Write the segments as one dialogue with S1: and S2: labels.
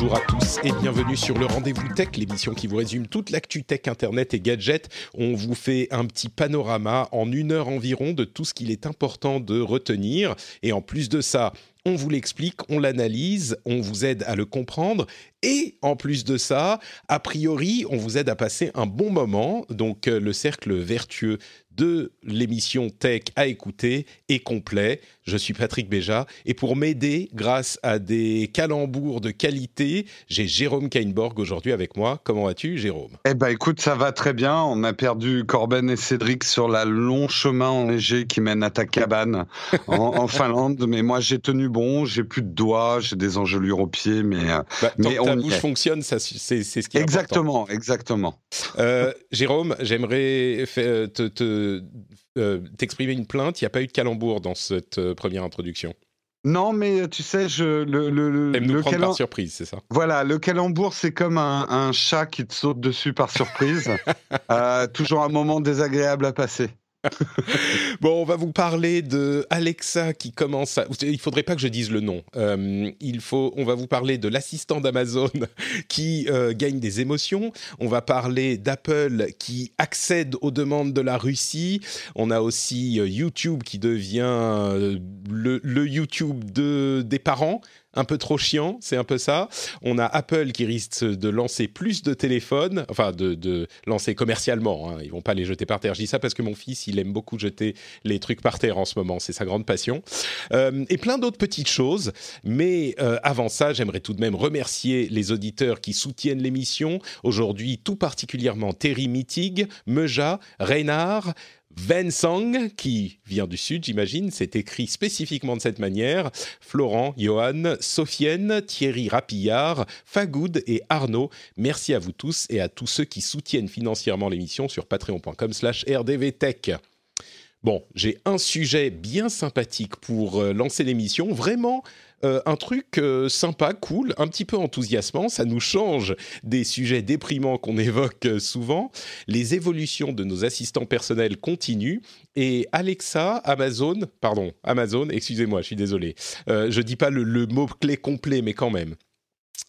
S1: Bonjour à tous et bienvenue sur le Rendez-vous Tech, l'émission qui vous résume toute l'actu tech, internet et gadgets. On vous fait un petit panorama en une heure environ de tout ce qu'il est important de retenir. Et en plus de ça, on vous l'explique, on l'analyse, on vous aide à le comprendre. Et en plus de ça, a priori, on vous aide à passer un bon moment. Donc euh, le cercle vertueux de l'émission Tech à écouter est complet. Je suis Patrick Béja et pour m'aider grâce à des calembours de qualité, j'ai Jérôme Kainborg aujourd'hui avec moi. Comment vas-tu Jérôme?
S2: Eh ben écoute, ça va très bien. On a perdu Corben et Cédric sur la long chemin enneigé qui mène à ta cabane en, en Finlande, mais moi j'ai tenu bon, j'ai plus de doigts, j'ai des engelures aux pieds, mais, euh,
S1: bah,
S2: mais
S1: tant que ta bouche fonctionne, ça, c'est, c'est ce qui est
S2: exactement,
S1: important.
S2: exactement.
S1: Euh, Jérôme, j'aimerais te, te, euh, t'exprimer une plainte. Il n'y a pas eu de calembour dans cette euh, première introduction.
S2: Non, mais tu sais, je, le, le, le,
S1: Aime nous prendre par surprise, c'est ça?
S2: Voilà, le calembour, c'est comme un, un chat qui te saute dessus par surprise. Euh, toujours un moment désagréable à passer.
S1: Bon, on va vous parler de Alexa qui commence à... Il faudrait pas que je dise le nom. Euh, il faut... On va vous parler de l'assistant d'Amazon qui euh, gagne des émotions. On va parler d'Apple qui accède aux demandes de la Russie. On a aussi euh, YouTube qui devient le, YouTube de, des parents. Un peu trop chiant, c'est un peu ça. On a Apple qui risque de lancer plus de téléphones, enfin de, lancer commercialement. Hein. Ils vont pas les jeter par terre. Je dis ça parce que mon fils, il aime beaucoup jeter les trucs par terre en ce moment. C'est sa grande passion. Euh, et plein d'autres petites choses. Mais euh, avant ça, j'aimerais tout de même remercier les auditeurs qui soutiennent l'émission. Aujourd'hui, tout particulièrement Terry Mittig, Meja, Reynard, Vincent, qui vient du sud, j'imagine, c'est écrit spécifiquement de cette manière. Florent, Johan, Sofienne, Thierry Rapillard, Fagoud et Arnaud. Merci à vous tous et à tous ceux qui soutiennent financièrement l'émission sur patreon.com slash rdvtech. Bon, j'ai un sujet bien sympathique pour euh, lancer l'émission. Vraiment, euh, un truc euh, sympa, cool, un petit peu enthousiasmant. Ça nous change des sujets déprimants qu'on évoque souvent. Les évolutions de nos assistants personnels continuent. Et Alexa, Amazon, pardon, Amazon, excusez-moi, je suis désolé. Je dis pas le, le mot-clé complet, mais quand même.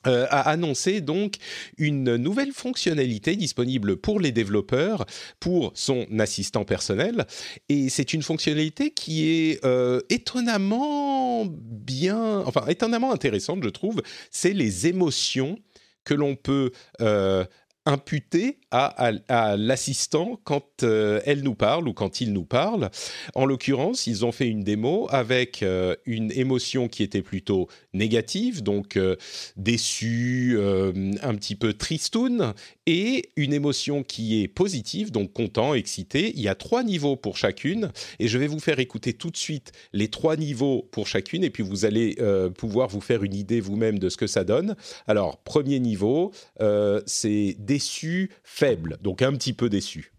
S1: Euh, a annoncé donc une nouvelle fonctionnalité disponible pour les développeurs, pour son assistant personnel. Et c'est une fonctionnalité qui est euh, étonnamment bien, enfin étonnamment intéressante, je trouve. C'est les émotions que l'on peut euh, imputer à, l'assistant quand euh, elle nous parle ou quand il nous parle. En l'occurrence, ils ont fait une démo avec euh, une émotion qui était plutôt négative, donc euh, euh, un petit peu tristoun, et une émotion qui est positive, donc content, excité. Il y a trois niveaux pour chacune, et je vais vous faire écouter tout de suite les trois niveaux pour chacune, et puis vous allez euh, pouvoir vous faire une idée vous-même de ce que ça donne. Alors, premier niveau, euh, c'est déçu, faible, donc un petit peu déçu.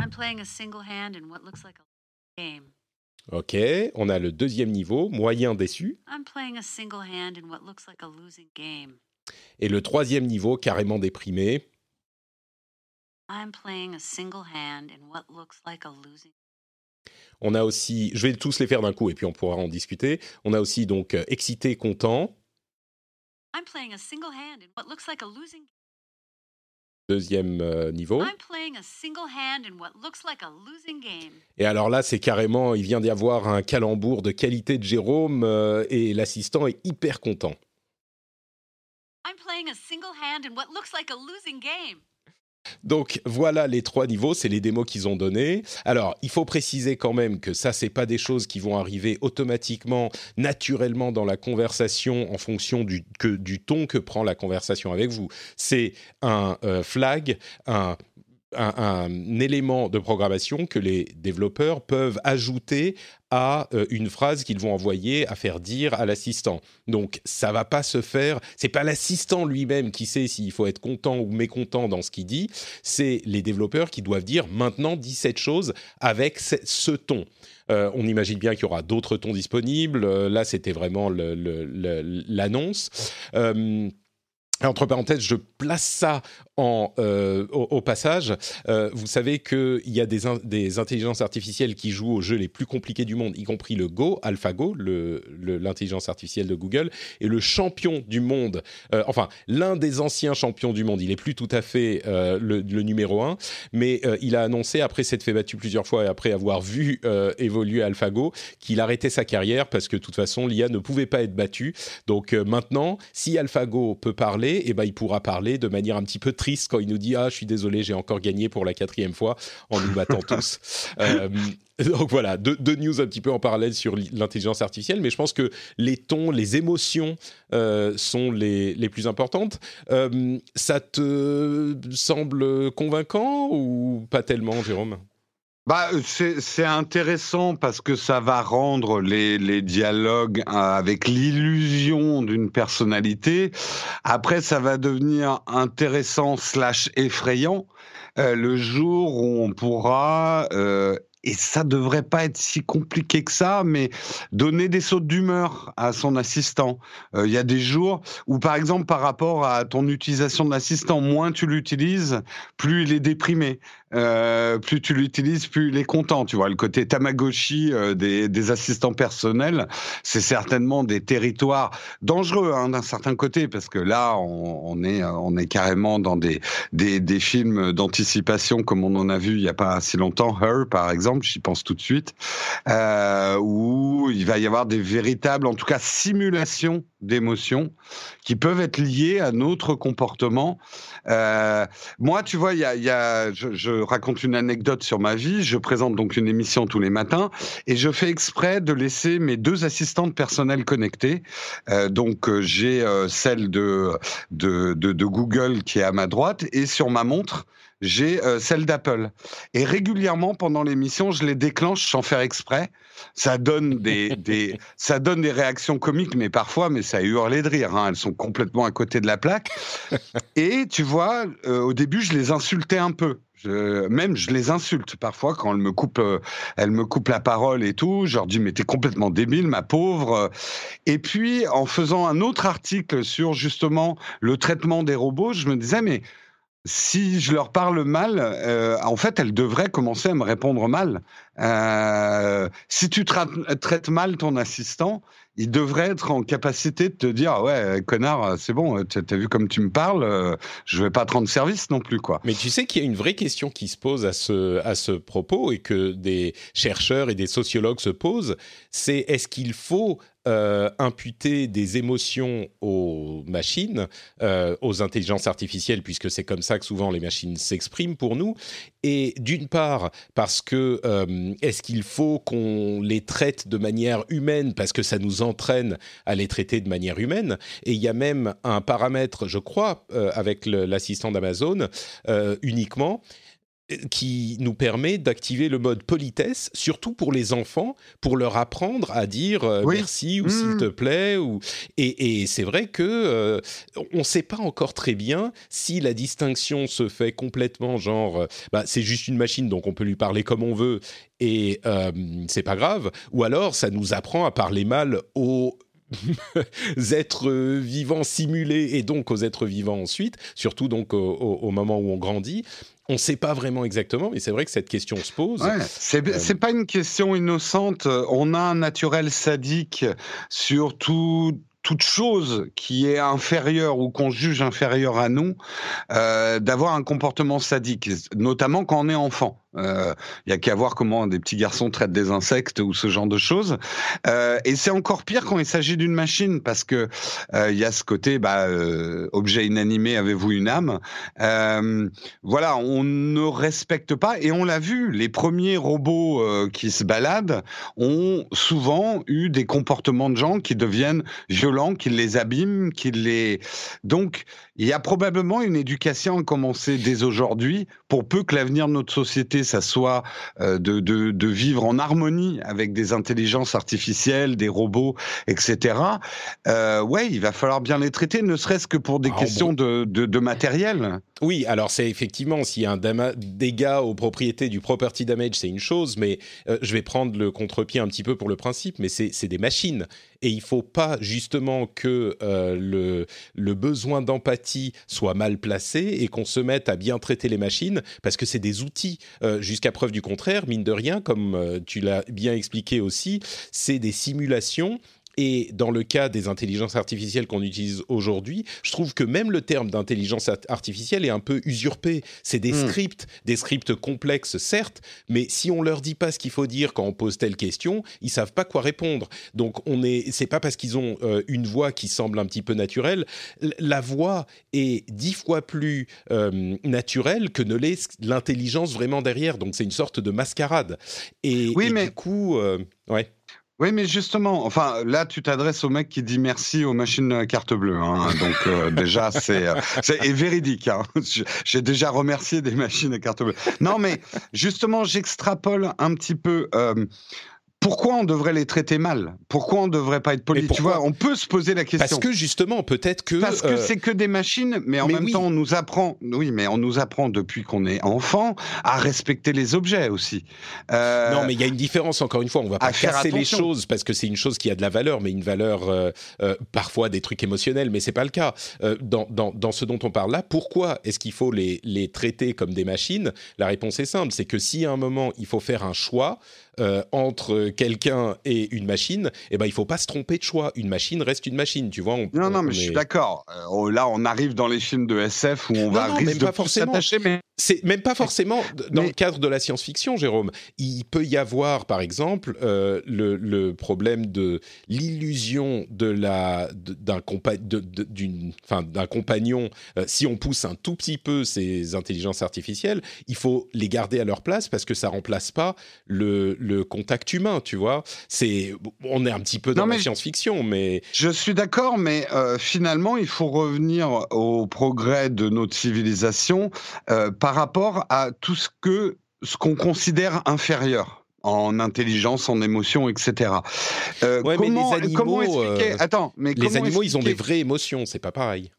S3: I'm playing a single hand in what looks like a game.
S1: Ok, on a le deuxième niveau, moyen déçu,
S3: I'm playing a single hand in what looks like a losing game.
S1: Et le troisième niveau, carrément déprimé.
S3: I'm playing a single hand in what looks like a losing.
S1: On a aussi, je vais tous les faire d'un coup et puis on pourra en discuter. On a aussi donc euh, excité, content,
S3: I'm playing a single hand in what looks like a losing.
S1: deuxième niveau. Et alors là, c'est carrément, il vient d'y avoir un calembour de qualité de Jérôme euh, et l'assistant est hyper content.
S3: I'm playing a single hand in what looks like a losing game.
S1: Donc voilà les trois niveaux, c'est les démos qu'ils ont donnés. Alors il faut préciser quand même que ça c'est pas des choses qui vont arriver automatiquement, naturellement dans la conversation en fonction du, que, du ton que prend la conversation avec vous. C'est un euh, flag, un un, élément de programmation que les développeurs peuvent ajouter à euh, une phrase qu'ils vont envoyer à faire dire à l'assistant. Donc ça va pas se faire, c'est pas l'assistant lui-même qui sait s'il faut être content ou mécontent dans ce qu'il dit, c'est les développeurs qui doivent dire maintenant dis cette chose avec ce, ton. Euh, on imagine bien qu'il y aura d'autres tons disponibles. Euh, là, c'était vraiment l'annonce. Entre parenthèses, je place ça euh, au, passage. Euh, vous savez qu'il y a des, intelligences artificielles qui jouent aux jeux les plus compliqués du monde, y compris le Go, AlphaGo, l'intelligence le, artificielle de Google, et le champion du monde, euh, enfin l'un des anciens champions du monde, il est plus tout à fait le, le, numéro un, mais il a annoncé, après s'être fait battu plusieurs fois et après avoir vu évoluer AlphaGo, qu'il arrêtait sa carrière parce que de toute façon l'IA ne pouvait pas être battue. Donc maintenant, si AlphaGo peut parler, eh ben, il pourra parler de manière un petit peu triste quand il nous dit Ah, je suis désolé, j'ai encore gagné pour la quatrième fois en nous battant tous. Euh, donc voilà, deux, news un petit peu en parallèle sur l'intelligence artificielle, mais je pense que les tons, les émotions euh, sont les, les, plus importantes. Euh, ça te semble convaincant ou pas tellement, Jérôme?
S2: Bah, c'est intéressant parce que ça va rendre les, les dialogues euh, avec l'illusion d'une personnalité. Après, ça va devenir intéressant slash effrayant euh, le jour où on pourra euh, et ça devrait pas être si compliqué que ça, mais donner des sautes d'humeur à son assistant. Il y a des jours où, par exemple, par rapport à ton utilisation de l'assistant, moins tu l'utilises, plus il est déprimé. Euh, plus tu l'utilises, plus il est content. Tu vois, le côté Tamagotchi euh, des, des, assistants personnels, c'est certainement des territoires dangereux hein, d'un certain côté, parce que là, on, on, est, on est carrément dans des, des, des films d'anticipation comme on en a vu il n'y a pas si longtemps, Her par exemple, j'y pense tout de suite, euh, où il va y avoir des véritables, en tout cas, simulations d'émotions qui peuvent être liées à notre comportement. Euh, moi, tu vois, y a, y a je, je, raconte une anecdote sur ma vie. Je présente donc une émission tous les matins et je fais exprès de laisser mes deux assistantes personnelles connectées. Euh, donc, euh, j'ai euh, celle de, de, de, de, Google qui est à ma droite et sur ma montre, j'ai euh, celle d'Apple. Et régulièrement pendant l'émission, je les déclenche sans faire exprès. Ça donne des, des, ça donne des réactions comiques, mais parfois, mais ça hurlé de rire. Hein. Elles sont complètement à côté de la plaque. Et tu vois, euh, au début, je les insultais un peu. Je, même je les insulte parfois quand elles me coupent, euh, elles me coupent la parole et tout. Je leur dis mais t'es complètement débile, ma pauvre. Et puis en faisant un autre article sur justement le traitement des robots, je me disais mais si je leur parle mal, euh, en fait, elles devraient commencer à me répondre mal. Euh, si tu traites mal ton assistant, il devrait être en capacité de te dire ouais connard c'est bon t'as vu comme tu me parles euh, je vais pas te rendre service non plus quoi
S1: mais tu sais qu'il y a une vraie question qui se pose à ce à ce propos et que des chercheurs et des sociologues se posent c'est est-ce qu'il faut euh, imputer des émotions aux machines, euh, aux intelligences artificielles, puisque c'est comme ça que souvent les machines s'expriment pour nous. Et d'une part, parce que euh, est-ce qu'il faut qu'on les traite de manière humaine, parce que ça nous entraîne à les traiter de manière humaine. Et il y a même un paramètre, je crois, avec l'assistant d'Amazon uniquement, qui nous permet d'activer le mode politesse, surtout pour les enfants, pour leur apprendre à dire euh, merci ou s'il mmh. te plaît. Ou... Et, et c'est vrai que euh, on ne sait pas encore très bien si la distinction se fait complètement genre, euh, bah, c'est juste une machine donc on peut lui parler comme on veut et c'est pas grave, ou alors ça nous apprend à parler mal aux êtres vivants simulés et donc aux êtres vivants ensuite, surtout donc au moment où on grandit on ne sait pas vraiment exactement, mais c'est vrai que cette question se pose.
S2: Ouais, c'est euh, pas une question innocente. On a un naturel sadique sur tout, toute chose qui est inférieure ou qu'on juge inférieure à nous, euh, d'avoir un comportement sadique, notamment quand on est enfant. Il euh, y a qu'à voir comment des petits garçons traitent des insectes ou ce genre de choses. Euh, et c'est encore pire quand il s'agit d'une machine parce que il euh, y a ce côté bah, euh, objet inanimé, avez-vous une âme? Voilà, on ne respecte pas et on l'a vu. Les premiers robots qui se baladent ont souvent eu des comportements de gens qui deviennent violents, qui les abîment, qui les donc il y a probablement une éducation à commencer dès aujourd'hui pour peu que l'avenir de notre société ça soit de, de, de, vivre en harmonie avec des intelligences artificielles, des robots, etc. Euh, ouais, il va falloir bien les traiter, ne serait-ce que pour des ah, questions de, de, de, matériel.
S1: Oui, alors c'est effectivement s'il y a un dégât aux propriétés du property damage, c'est une chose, mais je vais prendre le contre-pied un petit peu pour le principe, mais c'est des machines et il faut pas justement que euh, le, le besoin d'empathie soit mal placé et qu'on se mette à bien traiter les machines parce que c'est des outils euh, jusqu'à preuve du contraire mine de rien comme euh, tu l'as bien expliqué aussi c'est des simulations et dans le cas des intelligences artificielles qu'on utilise aujourd'hui, je trouve que même le terme d'intelligence artificielle est un peu usurpé. C'est des hmm. scripts, des scripts complexes certes, mais si on leur dit pas ce qu'il faut dire quand on pose telle question, ils savent pas quoi répondre. Donc on est, c'est pas parce qu'ils ont euh, une voix qui semble un petit peu naturelle. La voix est dix fois plus euh, naturelle que ne l'est l'intelligence vraiment derrière. Donc c'est une sorte de mascarade. Et, oui, mais... du coup, euh, ouais.
S2: Oui, mais justement, enfin, là, tu t'adresses au mec qui dit merci aux machines carte bleue. Hein, donc euh, déjà, c'est euh, c'est véridique. Hein. J'ai déjà remercié des machines à carte bleue. Non, mais justement, j'extrapole un petit peu. Euh, pourquoi on devrait les traiter mal? Pourquoi on ne devrait pas être poli? Tu vois, on peut se poser la question.
S1: Parce que justement, peut-être que
S2: parce que euh, c'est que des machines, mais en même temps, on nous apprend. Oui, mais on nous apprend depuis qu'on est enfant à respecter les objets aussi.
S1: Euh, non, mais il y a une différence. Encore une fois, on va pas casser les choses parce que c'est une chose qui a de la valeur, mais une valeur euh, parfois des trucs émotionnels, mais c'est pas le cas dans, dans, dans, ce dont on parle là. Pourquoi est-ce qu'il faut les, les traiter comme des machines? La réponse est simple, c'est que si à un moment il faut faire un choix euh, entre quelqu'un et une machine, eh ben il faut pas se tromper de choix. Une machine reste une machine, tu vois.
S2: non, non, mais je suis d'accord. Euh, là, on arrive dans les films de SF où on va non, risque de s'attacher, mais
S1: c'est même pas forcément dans le cadre de la science-fiction, Jérôme. Il peut y avoir, par exemple, euh, le, le, problème de l'illusion de la d'un compa compagnon. si on pousse un tout petit peu ces intelligences artificielles, il faut les garder à leur place parce que ça remplace pas le le contact humain, tu vois. C'est, on est un petit peu dans la science-fiction, mais
S2: je suis d'accord, mais euh, finalement, il faut revenir au progrès de notre civilisation euh, par rapport à tout ce que ce qu'on considère inférieur en intelligence, en émotion, etc.
S1: Euh, ouais, comment, mais les animaux, comment expliquer Attends, mais les animaux, ils ont des vraies émotions, c'est pas pareil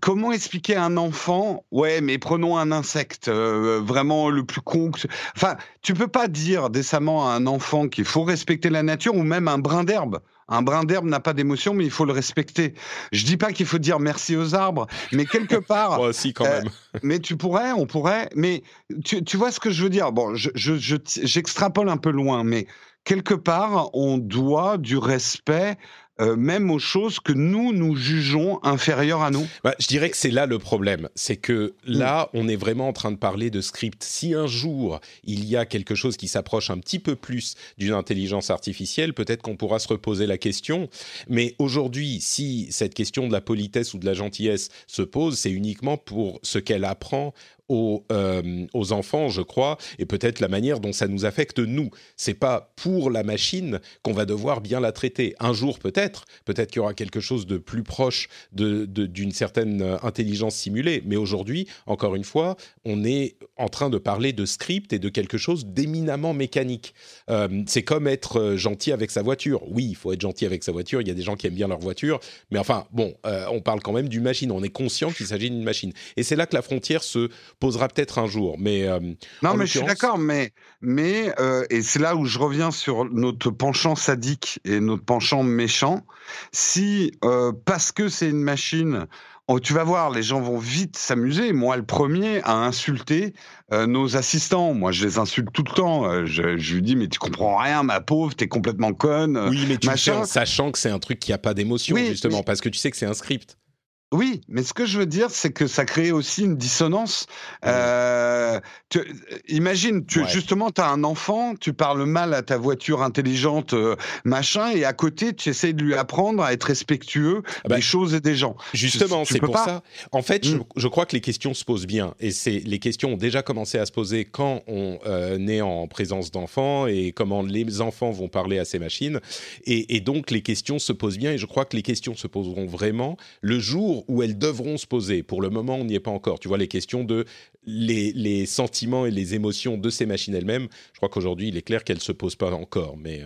S2: comment expliquer à un enfant Ouais, mais prenons un insecte, euh, vraiment le plus con. Enfin, tu peux pas dire décemment à un enfant qu'il faut respecter la nature ou même un brin d'herbe. Un brin d'herbe n'a pas d'émotion, mais il faut le respecter. Je dis pas qu'il faut dire merci aux arbres, mais quelque part.
S1: Moi aussi, quand même.
S2: Euh, mais tu pourrais, on pourrait. Mais tu, tu, vois ce que je veux dire? Bon, j'extrapole je, je, un peu loin, mais quelque part, on doit du respect euh, même aux choses que nous, nous jugeons inférieures à nous
S1: bah, Je dirais que c'est là le problème. C'est que là, mm. on est vraiment en train de parler de script. Si un jour, il y a quelque chose qui s'approche un petit peu plus d'une intelligence artificielle, peut-être qu'on pourra se reposer la question. Mais aujourd'hui, si cette question de la politesse ou de la gentillesse se pose, c'est uniquement pour ce qu'elle apprend aux, euh, aux, enfants, je crois, et peut-être la manière dont ça nous affecte nous. C'est pas pour la machine qu'on va devoir bien la traiter. Un jour peut-être, peut-être qu'il y aura quelque chose de plus proche d'une de, certaine euh, intelligence simulée. Mais aujourd'hui, encore une fois, on est en train de parler de script et de quelque chose d'éminemment mécanique. Euh, c'est comme être gentil avec sa voiture. Oui, il faut être gentil avec sa voiture. Il y a des gens qui aiment bien leur voiture, mais enfin, bon, on parle quand même d'une machine. On est conscient qu'il s'agit d'une machine. Et c'est là que la frontière se posera peut-être un jour. Mais euh,
S2: non, mais je suis d'accord. Mais mais euh, et c'est là où je reviens sur notre penchant sadique et notre penchant méchant. Si euh, parce que c'est une machine. Oh, tu vas voir, les gens vont vite s'amuser. Moi, le premier, à insulter nos assistants. Moi, je les insulte tout le temps. Je, lui dis, mais tu comprends rien, ma pauvre, t'es complètement conne.
S1: Oui, mais tu machin. sachant que c'est un truc qui a pas d'émotion, justement, parce que tu sais que c'est un script.
S2: Oui, mais ce que je veux dire, c'est que ça crée aussi une dissonance. Euh, tu, imagine, tu, justement, tu as un enfant, tu parles mal à ta voiture intelligente, euh, machin, et à côté, tu essayes de lui apprendre à être respectueux ah bah, des choses et des gens.
S1: Justement, c'est pour ça. En fait, je, hmm. crois que les questions se posent bien, et c'est les questions ont déjà commencé à se poser quand on euh, est en présence d'enfants et comment les enfants vont parler à ces machines, et, et donc les questions se posent bien, et je crois que les questions se poseront vraiment le jour où elles devront se poser. Pour le moment, on n'y est pas encore. Tu vois, les questions de les, sentiments et les émotions de ces machines elles-mêmes, je crois qu'aujourd'hui, il est clair qu'elles ne se posent pas encore. Mais.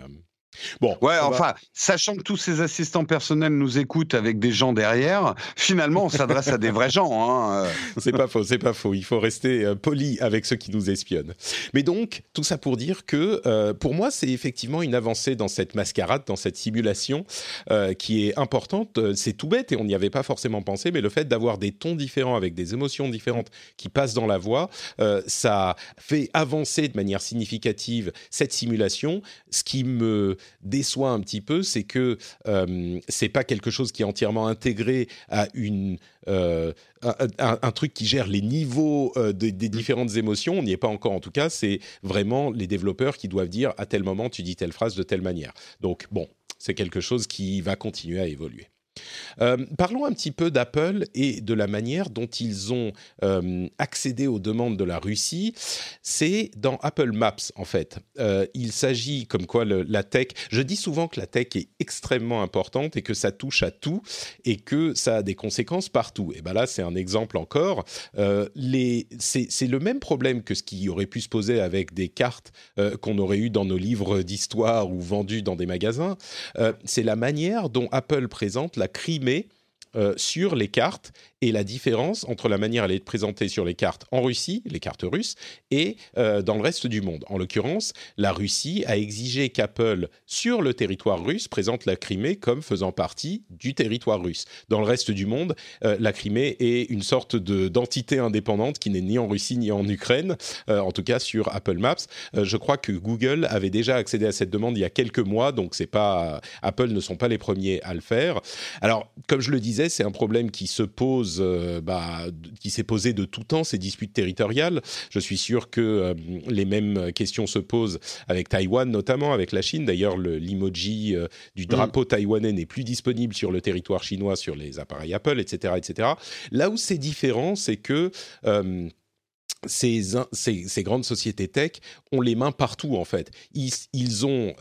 S2: Bon. Ouais, enfin, sachant que tous ces assistants personnels nous écoutent avec des gens derrière, finalement, on s'adresse à des vrais gens. Hein. Euh.
S1: C'est pas faux, c'est pas faux. Il faut rester euh, poli avec ceux qui nous espionnent. Mais donc, tout ça pour dire que, euh, pour moi, c'est effectivement une avancée dans cette mascarade, dans cette simulation, qui est importante. C'est tout bête et on n'y avait pas forcément pensé, mais le fait d'avoir des tons différents avec des émotions différentes qui passent dans la voix, ça fait avancer de manière significative cette simulation, ce qui me déçoit un petit peu, c'est que euh, c'est pas quelque chose qui est entièrement intégré à une euh, un, truc qui gère les niveaux euh, des mm. différentes émotions. On n'y est pas encore en tout cas. C'est vraiment les développeurs qui doivent dire à tel moment tu dis telle phrase de telle manière. Donc bon, c'est quelque chose qui va continuer à évoluer. Euh, parlons un petit peu d'Apple et de la manière dont ils ont euh, accédé aux demandes de la Russie. C'est dans Apple Maps, en fait. Euh, il s'agit comme quoi la tech. Je dis souvent que la tech est extrêmement importante et que ça touche à tout et que ça a des conséquences partout. Et ben là, c'est un exemple encore. c'est le même problème que ce qui aurait pu se poser avec des cartes qu'on aurait eues dans nos livres d'histoire ou vendues dans des magasins. c'est la manière dont Apple présente la Euh, sur les cartes et la différence entre la manière elle est présentée sur les cartes en Russie, les cartes russes, et euh, dans le reste du monde. En l'occurrence, la Russie a exigé qu'Apple, sur le territoire russe, présente la Crimée comme faisant partie du territoire russe. Dans le reste du monde, euh, la Crimée est une sorte d'entité indépendante qui n'est ni en Russie ni en Ukraine, euh, en tout cas sur Apple Maps. je crois que Google avait déjà accédé à cette demande il y a quelques mois, donc c'est pas Apple ne sont pas les premiers à le faire. Alors, comme je le disais, c'est un problème qui se pose euh, bah, qui s'est posé de tout temps, ces disputes territoriales. Je suis sûr que euh, les mêmes questions se posent avec Taïwan, notamment avec la Chine. D'ailleurs, l'emoji euh, du mm. drapeau taïwanais n'est plus disponible sur le territoire chinois, sur les appareils Apple, etc., etc. Là où c'est différent, c'est que ces, grandes sociétés tech ont les mains partout en fait. Ils, ont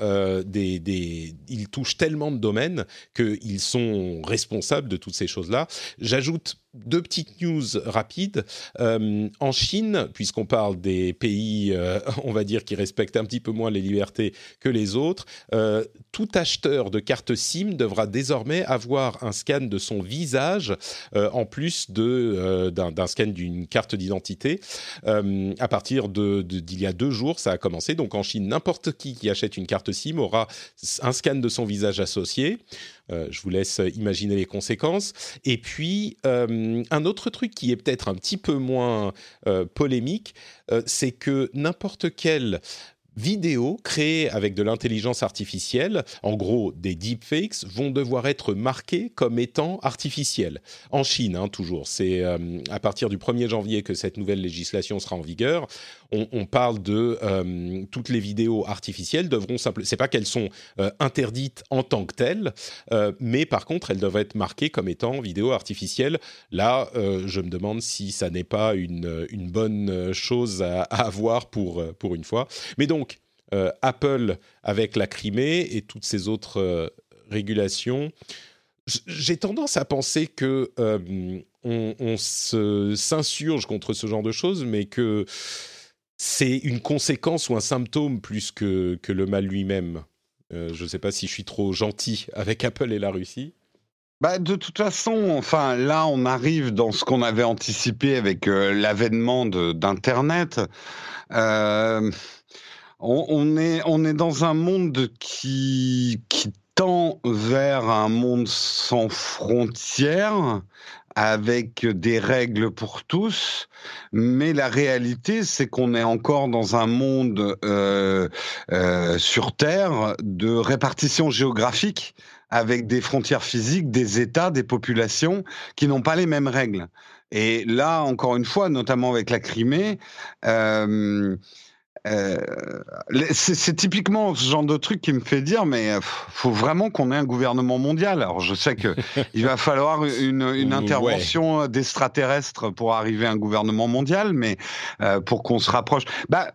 S1: des, des, ils touchent tellement de domaines qu'ils sont responsables de toutes ces choses-là. J'ajoute deux petites news rapides. Euh, en Chine, puisqu'on parle des pays, euh, on va dire, qui respectent un petit peu moins les libertés que les autres, euh, tout acheteur de carte SIM devra désormais avoir un scan de son visage en plus d'un, scan d'une carte d'identité. à partir d'il y a deux jours, ça a commencé. Donc en Chine, n'importe qui qui achète une carte SIM aura un scan de son visage associé. Euh, je vous laisse imaginer les conséquences. Et puis, euh, un autre truc qui est peut-être un petit peu moins euh, polémique, c'est que n'importe quel vidéos créées avec de l'intelligence artificielle, en gros des deepfakes, vont devoir être marquées comme étant artificielles. En Chine, hein, toujours. C'est à partir du 1er janvier que cette nouvelle législation sera en vigueur. On, parle de euh, toutes les vidéos artificielles devront simplement. C'est pas qu'elles sont euh, interdites en tant que telles, mais par contre elles doivent être marquées comme étant vidéos artificielles. Là, je me demande si ça n'est pas une, bonne chose à, avoir pour pour une fois. Mais donc euh, Apple avec la Crimée et toutes ces autres euh, régulations. J'ai tendance à penser que euh, on, s'insurge contre ce genre de choses, mais que c'est une conséquence ou un symptôme plus que, que le mal lui-même. je ne sais pas si je suis trop gentil avec Apple et la Russie.
S2: Bah, de toute façon, enfin, là, on arrive dans ce qu'on avait anticipé avec l'avènement d'Internet. Euh, on, est, on est dans un monde qui, qui tend vers un monde sans frontières, avec des règles pour tous, mais la réalité, c'est qu'on est encore dans un monde euh, euh, sur Terre de répartition géographique, avec des frontières physiques, des États, des populations qui n'ont pas les mêmes règles. Et là, encore une fois, notamment avec la Crimée, euh, euh, c'est typiquement ce genre de truc qui me fait dire, mais euh, faut vraiment qu'on ait un gouvernement mondial. Alors je sais que il va falloir une, une intervention d'extraterrestres pour arriver à un gouvernement mondial, mais euh, pour qu'on se rapproche. Bah,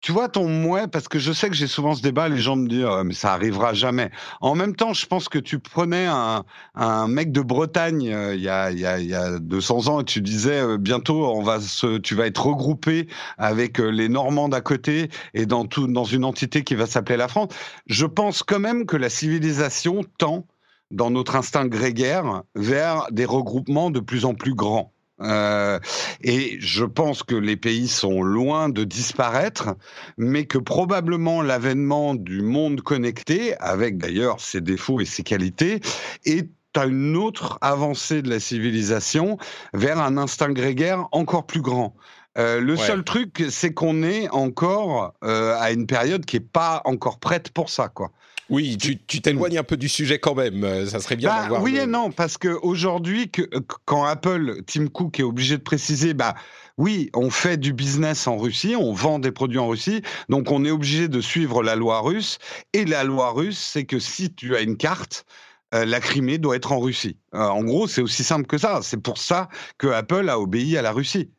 S2: tu vois ton mouet, parce que je sais que j'ai souvent ce débat, les gens me disent mais ça arrivera jamais. En même temps, je pense que tu prenais un, un mec de Bretagne euh, il, y a, y a, y a 200 ans et tu disais euh, bientôt on va se, tu vas être regroupé avec euh, les Normands d'à côté et dans, tout, dans une entité qui va s'appeler la France. Je pense quand même que la civilisation tend dans notre instinct grégaire vers des regroupements de plus en plus grands. Euh, et je pense que les pays sont loin de disparaître, mais que probablement l'avènement du monde connecté, avec d'ailleurs ses défauts et ses qualités, est à une autre avancée de la civilisation vers un instinct grégaire encore plus grand. Euh, le seul truc, c'est qu'on est encore euh, à une période qui est pas encore prête pour ça, quoi.
S1: Oui, tu t'éloignes un peu du sujet quand même. Euh, ça serait bien
S2: bah,
S1: d'avoir.
S2: Oui et non, parce que aujourd'hui, quand Apple, Tim Cook est obligé de préciser, bah oui, on fait du business en Russie, on vend des produits en Russie, donc on est obligé de suivre la loi russe. Et la loi russe, c'est que si tu as une carte, euh, la Crimée doit être en Russie. Euh, en gros, c'est aussi simple que ça. C'est pour ça que Apple a obéi à la Russie.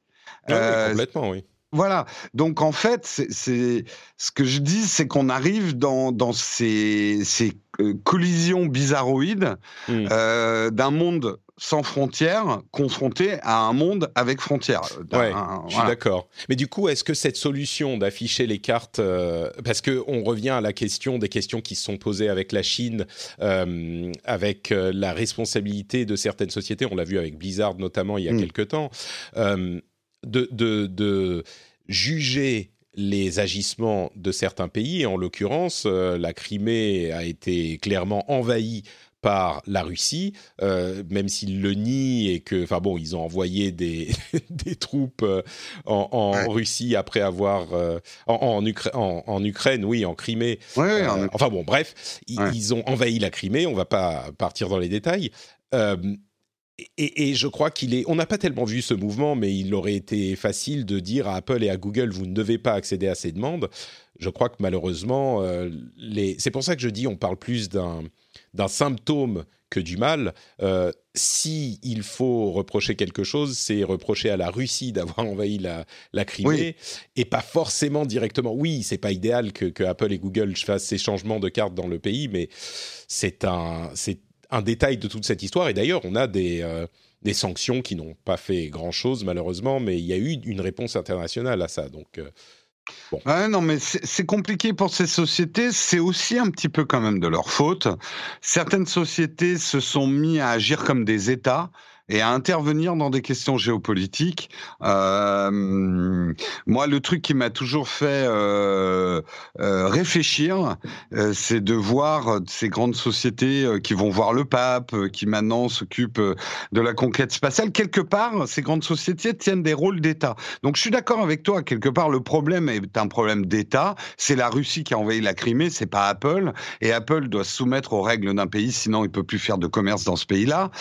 S1: Ah complètement, oui.
S2: Voilà. Donc en fait, c'est ce que je dis, c'est qu'on arrive dans, dans ces, ces euh, collisions bizarroïdes hmm. euh, d'un monde sans frontières confronté à un monde avec frontières.
S1: Ouais, je suis d'accord. Mais du coup, est-ce que cette solution d'afficher les cartes, euh, parce que on revient à la question des questions qui se sont posées avec la Chine, avec la responsabilité de certaines sociétés, on l'a vu avec Blizzard notamment il y a hmm. quelques temps de, de, juger les agissements de certains pays. En l'occurrence, euh, la Crimée a été clairement envahie par la Russie, euh, même s'ils le nient et que, enfin bon, ils ont envoyé des, des troupes euh, en, Russie après avoir en, en, Ukraine, oui, en Crimée. enfin bon, bref, ils, ont envahi la Crimée. On va pas partir dans les détails et, je crois qu'il est. On n'a pas tellement vu ce mouvement, mais il aurait été facile de dire à Apple et à Google vous ne devez pas accéder à ces demandes. Je crois que malheureusement, euh, les... c'est pour ça que je dis on parle plus d'un d'un symptôme que du mal. Euh, si il faut reprocher quelque chose, c'est reprocher à la Russie d'avoir envahi la, la Crimée et pas forcément directement. Oui, c'est pas idéal que, que, Apple et Google fassent ces changements de cartes dans le pays, mais c'est un, c'est un détail de toute cette histoire. Et d'ailleurs, on a des, euh, des sanctions qui n'ont pas fait grand-chose, malheureusement, mais il y a eu une réponse internationale à ça. Donc. Euh,
S2: bon. non, mais c'est compliqué pour ces sociétés. C'est aussi un petit peu quand même de leur faute. Certaines sociétés se sont mis à agir comme des États et à intervenir dans des questions géopolitiques. Euh, moi, le truc qui m'a toujours fait euh, euh, réfléchir, c'est de voir ces grandes sociétés qui vont voir le pape, qui maintenant s'occupent de la conquête spatiale. Quelque part, ces grandes sociétés tiennent des rôles d'État. Donc, je suis d'accord avec toi. Quelque part, le problème est un problème d'État. C'est la Russie qui a envahi la Crimée, c'est pas Apple. Et Apple doit se soumettre aux règles d'un pays, sinon il peut plus faire de commerce dans ce pays-là.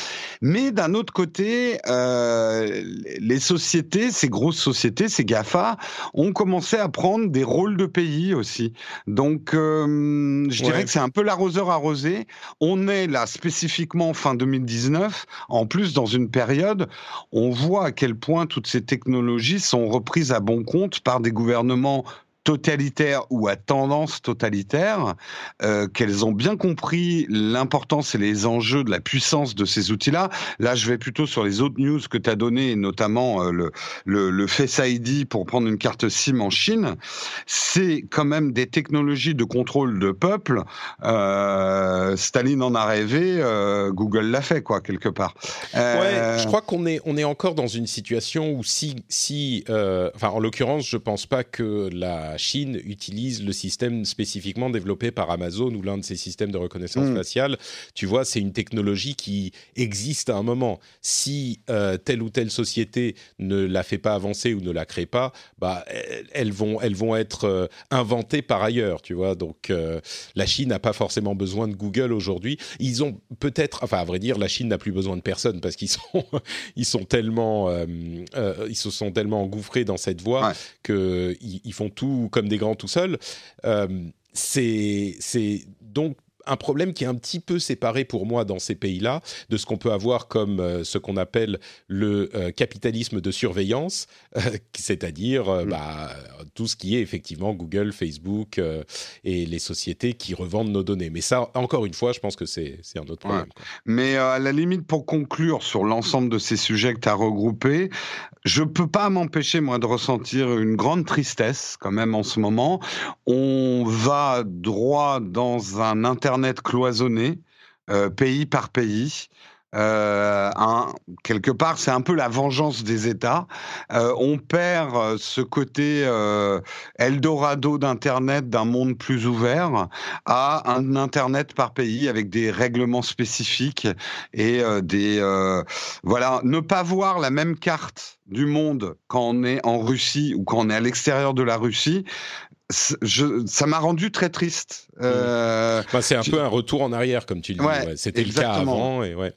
S2: Mais d'un autre côté, côté, euh, les sociétés, ces grosses sociétés, ces GAFA, ont commencé à prendre des rôles de pays aussi. Donc, euh, je dirais que c'est un peu l'arroseur arrosé. On est là spécifiquement fin 2019, en plus dans une période, on voit à quel point toutes ces technologies sont reprises à bon compte par des gouvernements totalitaire ou à tendance totalitaire, euh, qu'elles ont bien compris l'importance et les enjeux de la puissance de ces outils-là. Là, je vais plutôt sur les autres news que tu as données, notamment euh, le, le, le, Face ID pour prendre une carte SIM en Chine. C'est quand même des technologies de contrôle de peuple. Euh, Staline en a rêvé, Google l'a fait, quoi, quelque part.
S1: Ouais, je crois qu'on est, on est encore dans une situation où si, si enfin, en l'occurrence, je pense pas que la la Chine utilise le système spécifiquement développé par Amazon ou l'un de ses systèmes de reconnaissance mm. faciale. Tu vois, c'est une technologie qui existe à un moment. Si euh, telle ou telle société ne la fait pas avancer ou ne la crée pas, bah, elles, vont, elles vont être euh, inventées par ailleurs, tu vois. Donc, euh, la Chine n'a pas forcément besoin de Google aujourd'hui. Ils ont peut-être, enfin, à vrai dire, la Chine n'a plus besoin de personne parce qu'ils sont, ils sont tellement, ils se sont tellement engouffrés dans cette voie qu'ils ils font tout comme des grands tout seuls. Euh, c'est donc un problème qui est un petit peu séparé pour moi dans ces pays-là de ce qu'on peut avoir comme euh, ce qu'on appelle le euh, capitalisme de surveillance, euh, c'est-à-dire mm. bah, tout ce qui est effectivement Google, Facebook et les sociétés qui revendent nos données. Mais ça, encore une fois, je pense que c'est un autre problème.
S2: Mais à la limite, pour conclure sur l'ensemble de ces sujets que tu as regroupés, je peux pas m'empêcher, moi, de ressentir une grande tristesse quand même en ce moment. On va droit dans un Internet cloisonné, euh, pays par pays. Euh, un, quelque part, c'est un peu la vengeance des États. Euh, on perd euh, ce côté euh, Eldorado d'Internet, d'un monde plus ouvert, à un Internet par pays avec des règlements spécifiques et des voilà, ne pas voir la même carte du monde quand on est en Russie ou quand on est à l'extérieur de la Russie, je, ça m'a rendu très triste.
S1: Euh, bah, c'est un peu un retour en arrière, comme tu le dis. C'était le cas avant. Et ouais.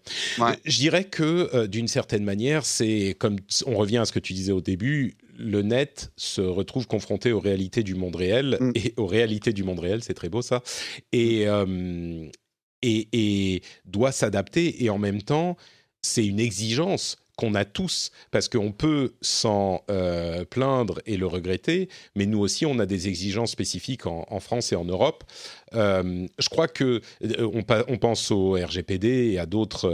S1: Je dirais que, euh, d'une certaine manière, c'est comme on revient à ce que tu disais au début. Le net se retrouve confronté aux réalités du monde réel mm. et aux réalités du monde réel, c'est très beau ça, et, euh, et, et doit s'adapter. Et en même temps, c'est une exigence qu'on a tous, parce qu'on peut s'en euh, plaindre et le regretter, mais nous aussi, on a des exigences spécifiques en, France et en Europe. Euh, je crois que euh, on, pense au RGPD et à d'autres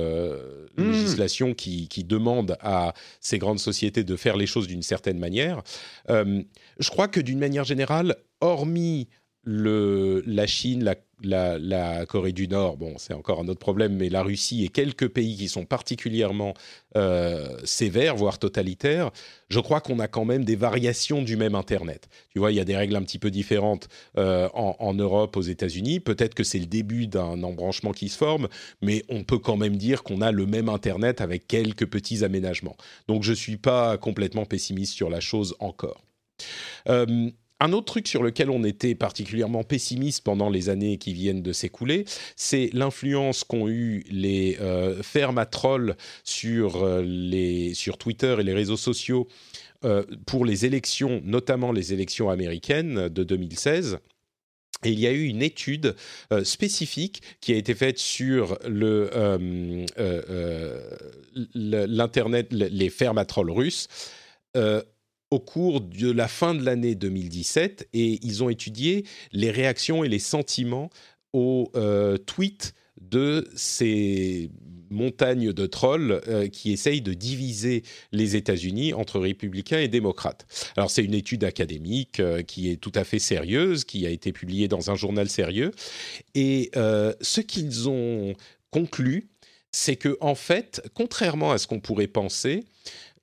S1: mmh. législations qui, demandent à ces grandes sociétés de faire les choses d'une certaine manière. je crois que d'une manière générale, hormis le, la Chine, la la, Corée du Nord, bon, c'est encore un autre problème, mais la Russie et quelques pays qui sont particulièrement euh, sévères, voire totalitaires, je crois qu'on a quand même des variations du même Internet. Tu vois, il y a des règles un petit peu différentes euh, en, Europe, aux États-Unis. Peut-être que c'est le début d'un embranchement qui se forme, mais on peut quand même dire qu'on a le même Internet avec quelques petits aménagements. Donc, je ne suis pas complètement pessimiste sur la chose encore. Euh, un autre truc sur lequel on était particulièrement pessimiste pendant les années qui viennent de s'écouler, c'est l'influence qu'ont eu les euh, fermes à trolls sur, euh, les, sur Twitter et les réseaux sociaux euh, pour les élections, notamment les élections américaines de 2016. Et il y a eu une étude spécifique qui a été faite sur le, l'internet, les fermes à trolls russes au cours de la fin de l'année 2017 et ils ont étudié les réactions et les sentiments aux euh, tweets de ces montagnes de trolls euh, qui essayent de diviser les États-Unis entre républicains et démocrates. Alors c'est une étude académique euh, qui est tout à fait sérieuse, qui a été publiée dans un journal sérieux, et ce qu'ils ont conclu, c'est que en fait, contrairement à ce qu'on pourrait penser,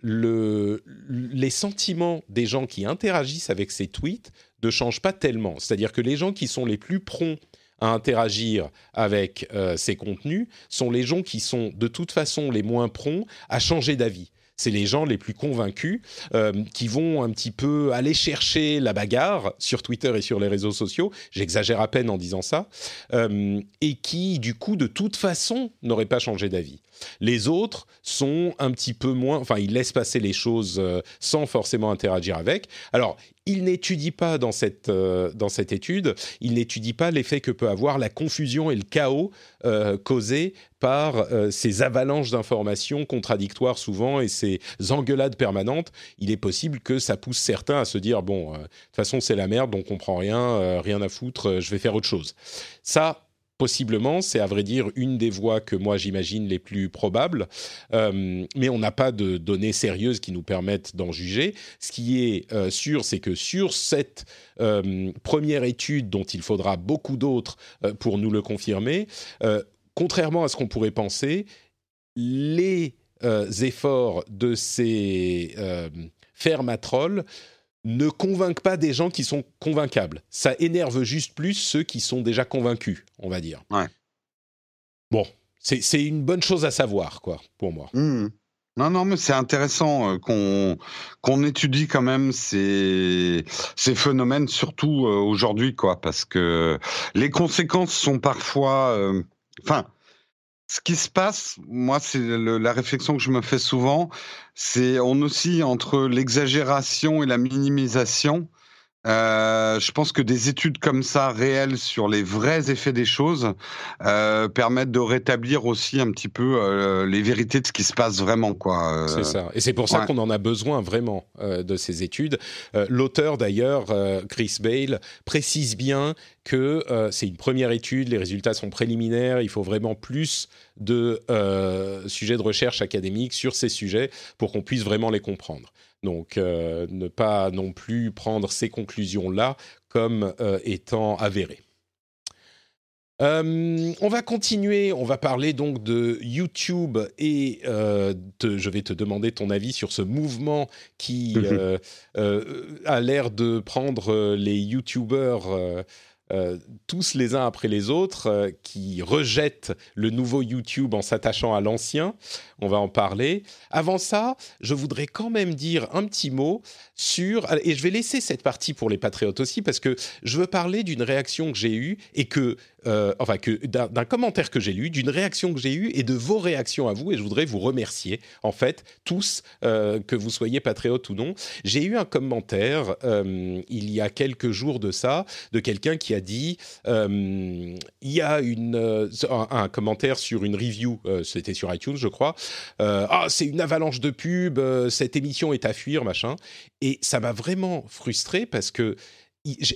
S1: le, les sentiments des gens qui interagissent avec ces tweets ne changent pas tellement. C'est-à-dire que les gens qui sont les plus prompts à interagir avec euh, ces contenus sont les gens qui sont de toute façon les moins prompts à changer d'avis c'est les gens les plus convaincus euh, qui vont un petit peu aller chercher la bagarre sur Twitter et sur les réseaux sociaux. J'exagère à peine en disant ça. Euh, et qui, du coup, de toute façon, n'auraient pas changé d'avis. Les autres sont un petit peu moins, enfin, ils laissent passer les choses euh, sans forcément interagir avec. Alors, il n'étudie pas dans cette, euh, dans cette étude, il n'étudie pas l'effet que peut avoir la confusion et le chaos euh, causés par euh, ces avalanches d'informations contradictoires souvent et ces engueulades permanentes. Il est possible que ça pousse certains à se dire bon, de toute façon c'est la merde, on comprend rien, rien à foutre, je vais faire autre chose. Ça, possiblement, c'est à vrai dire une des voies que moi j'imagine les plus probables, euh, mais on n'a pas de données sérieuses qui nous permettent d'en juger. Ce qui est euh, sûr, c'est que sur cette euh, première étude, dont il faudra beaucoup d'autres pour nous le confirmer, contrairement à ce qu'on pourrait penser, les efforts de ces fermes à ne convainc pas des gens qui sont convaincables. Ça énerve juste plus ceux qui sont déjà convaincus, on va dire.
S2: Ouais.
S1: Bon, c'est une bonne chose à savoir, quoi, pour moi.
S2: Mmh. Non, non, mais c'est intéressant euh, qu'on étudie quand même ces, ces phénomènes, surtout euh, aujourd'hui, quoi, parce que les conséquences sont parfois, euh, enfin, ce qui se passe, moi, c'est la réflexion que je me fais souvent, c'est on oscille entre l'exagération et la minimisation. Euh, je pense que des études comme ça, réelles sur les vrais effets des choses, euh, permettent de rétablir aussi un petit peu euh, les vérités de ce qui se passe vraiment. quoi.
S1: c'est ça. Et c'est pour ça qu'on en a besoin vraiment de ces études. L'auteur d'ailleurs, Chris Bale, précise bien que c'est une première étude, les résultats sont préliminaires, il faut vraiment plus de sujets de recherche académique sur ces sujets pour qu'on puisse vraiment les comprendre. Donc, euh, ne pas non plus prendre ces conclusions-là comme euh, étant avérées. Euh, on va continuer, on va parler donc de YouTube et je vais te demander ton avis sur ce mouvement qui a l'air de prendre les YouTubers euh, tous les uns après les autres, euh, qui rejettent le nouveau YouTube en s'attachant à l'ancien. On va en parler. Avant ça, je voudrais quand même dire un petit mot sur, et je vais laisser cette partie pour les patriotes aussi, parce que je veux parler d'une réaction que j'ai eue et que euh, enfin que d'un commentaire que j'ai lu, d'une réaction que j'ai eue et de vos réactions à vous. Et je voudrais vous remercier, en fait, tous, que vous soyez patriotes ou non. J'ai eu un commentaire il y a quelques jours de ça, de quelqu'un qui a dit il y a une, un, commentaire sur une review, c'était sur iTunes, je crois. ah, c'est une avalanche de pubs, cette émission est à fuir, machin. Et ça m'a vraiment frustré parce que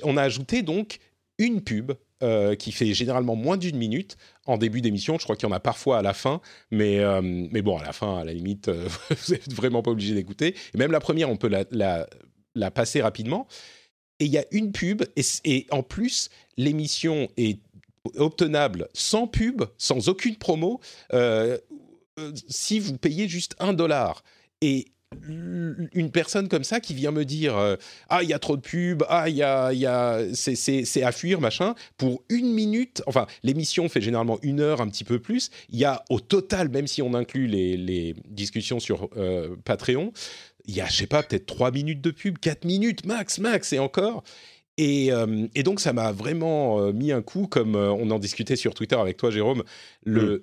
S1: on a ajouté donc une pub euh, qui fait généralement moins d'une minute en début d'émission. Je crois qu'il y en a parfois à la fin, mais, euh, mais bon, à la fin, à la limite, euh, vous n'êtes vraiment pas obligé d'écouter. même la première, on peut la, passer rapidement. Et il y a une pub, et, en plus, l'émission est obtenable sans pub, sans aucune promo, si vous payez juste un dollar. Et une personne comme ça qui vient me dire euh, ah il y a trop de pubs ah y a, y a c'est à fuir machin pour une minute enfin l'émission fait généralement une heure un petit peu plus il y a au total même si on inclut les, les discussions sur euh, Patreon il y a je sais pas peut-être trois minutes de pub quatre minutes max max et encore. Et, euh, et donc ça m'a vraiment mis un coup comme on en discutait sur Twitter avec toi Jérôme le mm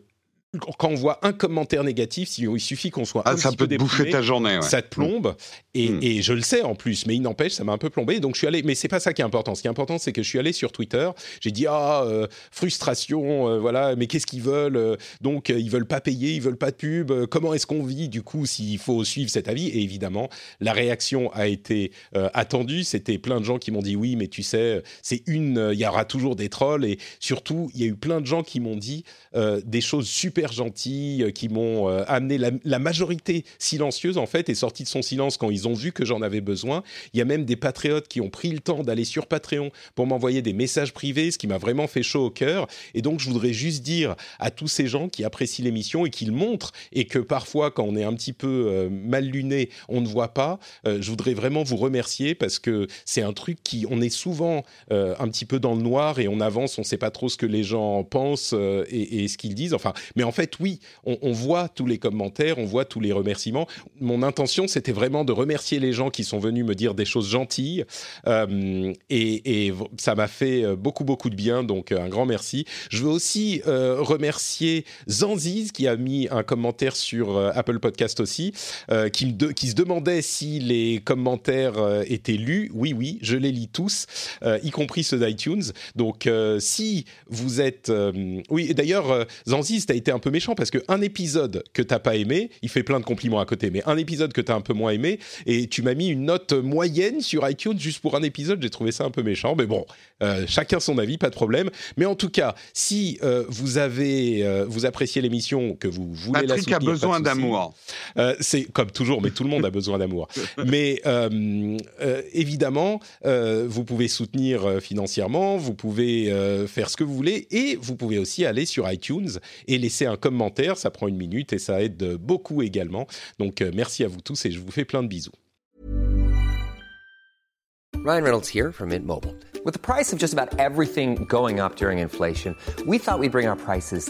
S1: quand on voit un commentaire négatif, il suffit qu'on soit
S2: ah,
S1: un
S2: ça
S1: petit peut
S2: te bouffer ta journée,
S1: ça te plombe. Hmm. Et, je le sais en plus, mais il n'empêche, ça m'a un peu plombé. Donc je suis allé, mais c'est pas ça qui est important. Ce qui est important, c'est que je suis allé sur Twitter. J'ai dit ah euh, frustration, euh, voilà, mais qu'est-ce qu'ils veulent euh, Donc ils veulent pas payer, ils veulent pas de pub. comment est-ce qu'on vit du coup s'il faut suivre cet avis? Et évidemment, la réaction a été attendue. C'était plein de gens qui m'ont dit oui, mais tu sais, c'est une, il y aura toujours des trolls et surtout il y a eu plein de gens qui m'ont dit des choses super gentilles, qui m'ont amené la, majorité silencieuse en fait est sortie de son silence quand ils ont vu que j'en avais besoin. Il y a même des patriotes qui ont pris le temps d'aller sur Patreon pour m'envoyer des messages privés, ce qui m'a vraiment fait chaud au cœur. Et donc, je voudrais juste dire à tous ces gens qui apprécient l'émission et qui le montrent, et que parfois, quand on est un petit peu euh, mal luné, on ne voit pas, euh, je voudrais vraiment vous remercier parce que c'est un truc qui, on est souvent euh, un petit peu dans le noir et on avance, on ne sait pas trop ce que les gens pensent et, ce qu'ils disent. Enfin, mais en fait, oui, on, voit tous les commentaires, on voit tous les remerciements. Mon intention, c'était vraiment de remercier les gens qui sont venus me dire des choses gentilles euh, et, ça m'a fait euh, beaucoup beaucoup de bien donc euh, un grand merci. Je veux aussi remercier Zanziz qui a mis un commentaire sur Apple Podcast aussi qui, se demandait si les commentaires étaient lus. Oui oui, je les lis tous, y compris ceux d'iTunes. Donc si vous êtes oui d'ailleurs Zanziz t'as été un peu méchant parce que un épisode que t'as pas aimé, il fait plein de compliments à côté, mais un épisode que t'as un peu moins aimé, et tu m'as mis une note moyenne sur iTunes juste pour un épisode. J'ai trouvé ça un peu méchant, mais bon, euh, chacun son avis, pas de problème. Mais en tout cas, si euh, vous avez, euh, vous appréciez l'émission, que vous voulez la soutenir,
S2: a besoin d'amour.
S1: c'est comme toujours, mais tout le monde a besoin d'amour. Mais évidemment, vous pouvez soutenir financièrement, vous pouvez faire ce que vous voulez, et vous pouvez aussi aller sur iTunes et laisser un commentaire. Ça prend une minute et ça aide beaucoup également. Donc merci à vous tous et je vous fais plein de bisous.
S4: Ryan Reynolds here from Mint Mobile. With the price of just about everything going up during inflation, we thought we'd bring our prices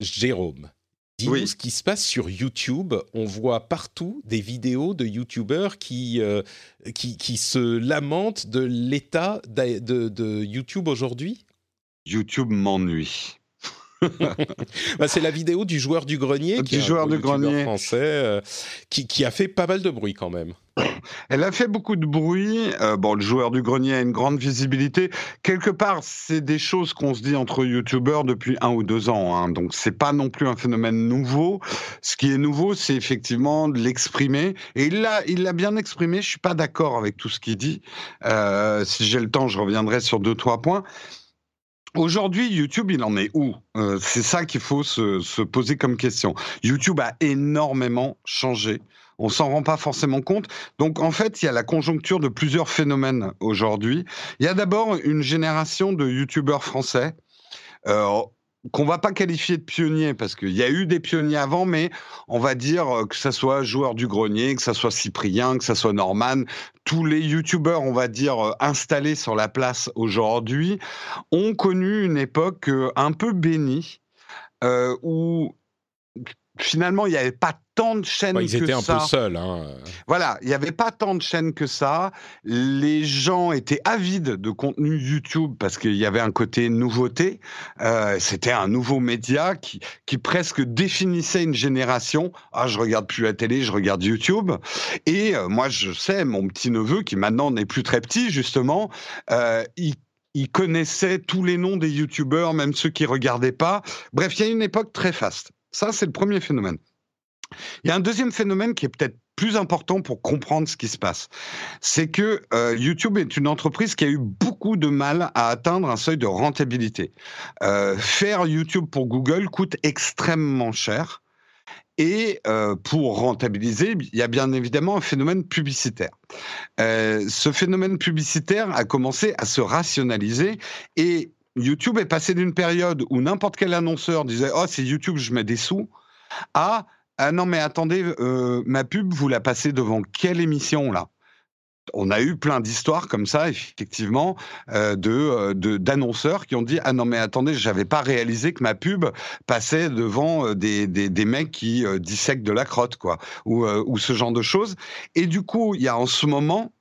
S1: Jérôme, dis-nous
S2: Oui.
S1: ce qui se passe sur YouTube. On voit partout des vidéos de YouTubeurs qui, euh, qui, qui se lamentent de l'état de YouTube aujourd'hui.
S2: YouTube m'ennuie.
S1: Bah, c'est la vidéo du joueur du grenier, qui
S2: Du
S1: est
S2: joueur du grenier.
S1: français, euh, qui, qui a fait pas mal de bruit quand même.
S2: Elle a fait beaucoup de bruit. Euh, bon, le joueur du grenier a une grande visibilité. Quelque part, c'est des choses qu'on se dit entre youtubeurs depuis un ou deux ans. Hein. Donc, c'est pas non plus un phénomène nouveau. Ce qui est nouveau, c'est effectivement de l'exprimer. Et il l'a, il l'a bien exprimé. Je suis pas d'accord avec tout ce qu'il dit. Euh, si j'ai le temps, je reviendrai sur deux, trois points. Aujourd'hui, YouTube, il en est où? Euh, C'est ça qu'il faut se, se poser comme question. YouTube a énormément changé. On s'en rend pas forcément compte. Donc, en fait, il y a la conjoncture de plusieurs phénomènes aujourd'hui. Il y a d'abord une génération de YouTubeurs français. euh, qu'on va pas qualifier de pionniers parce qu'il y a eu des pionniers avant, mais on va dire euh, que ça soit joueur du grenier, que ça soit Cyprien, que ça soit Norman, tous les youtubeurs, on va dire euh, installés sur la place aujourd'hui, ont connu une époque euh, un peu bénie où finalement il n'y avait pas tant de chaînes
S1: Bah, ils
S2: que
S1: étaient un
S2: ça.
S1: peu seuls. hein.
S2: Voilà, il n'y avait pas tant de chaînes que ça. Les gens étaient avides de contenu YouTube parce qu'il y avait un côté nouveauté. Euh, C'était un nouveau média qui, qui presque définissait une génération. Ah, je regarde plus la télé, je regarde YouTube. Et euh, moi, je sais, mon petit neveu qui maintenant n'est plus très petit justement, euh, il il connaissait tous les noms des youtubeurs, même ceux qui regardaient pas. Bref, il y a une époque très faste. Ça, c'est le premier phénomène. Il y a un deuxième phénomène qui est peut-être plus important pour comprendre ce qui se passe. C'est que euh, YouTube est une entreprise qui a eu beaucoup de mal à atteindre un seuil de rentabilité. Euh, faire YouTube pour Google coûte extrêmement cher. Et euh, pour rentabiliser, il y a bien évidemment un phénomène publicitaire. Ce phénomène publicitaire a commencé à se rationaliser et YouTube est passé d'une période où n'importe quel annonceur disait Oh, c'est YouTube, je mets des sous, à Ah non, mais attendez, euh, ma pub, vous la passez devant quelle émission là? On a eu plein d'histoires comme ça, effectivement, euh, euh, de- d'annonceurs qui ont dit ah non mais attendez, j'avais pas réalisé que ma pub passait devant des, des, des mecs qui dissèquent de la crotte quoi, ou ou ce genre de choses. Et du coup, il y a en ce moment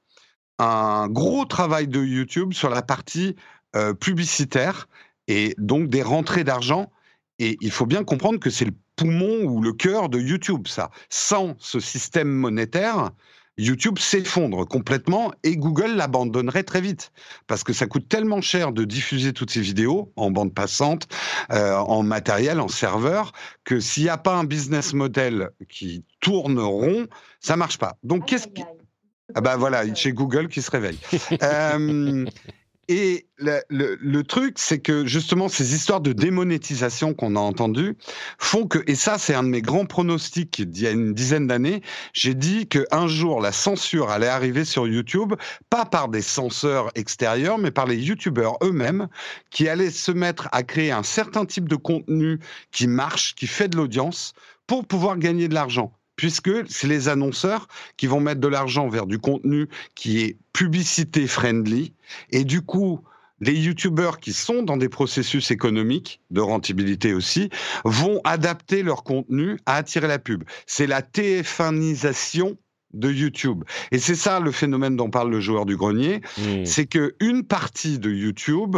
S2: un gros travail de YouTube sur la partie euh, publicitaire et donc des rentrées d'argent. Et il faut bien comprendre que c'est le poumon ou le cœur de YouTube, ça. Sans ce système monétaire, YouTube s'effondre complètement et Google l'abandonnerait très vite parce que ça coûte tellement cher de diffuser toutes ces vidéos en bande passante, euh, en matériel, en serveur, que s'il n'y a pas un business model qui tourne rond, ça marche pas. Donc qu'est-ce qui... Ah bah voilà, chez Google qui se réveille. Euh, et le, truc, c'est que justement, ces histoires de démonétisation qu'on a entendues font que, et ça, c'est un de mes grands pronostics d'il y a une dizaine d'années, j'ai dit qu'un jour, la censure allait arriver sur YouTube, pas par des censeurs extérieurs, mais par les YouTubeurs eux-mêmes, qui allaient se mettre à créer un certain type de contenu qui marche, qui fait de l'audience, pour pouvoir gagner de l'argent. Puisque c'est les annonceurs qui vont mettre de l'argent vers du contenu qui est publicité friendly, et du coup, les youtubeurs qui sont dans des processus économiques, de rentabilité aussi, vont adapter leur contenu à attirer la pub. C'est la TF1isation de YouTube. Et c'est ça le phénomène dont parle le joueur du grenier,
S1: Hmm.
S2: c'est que une partie de YouTube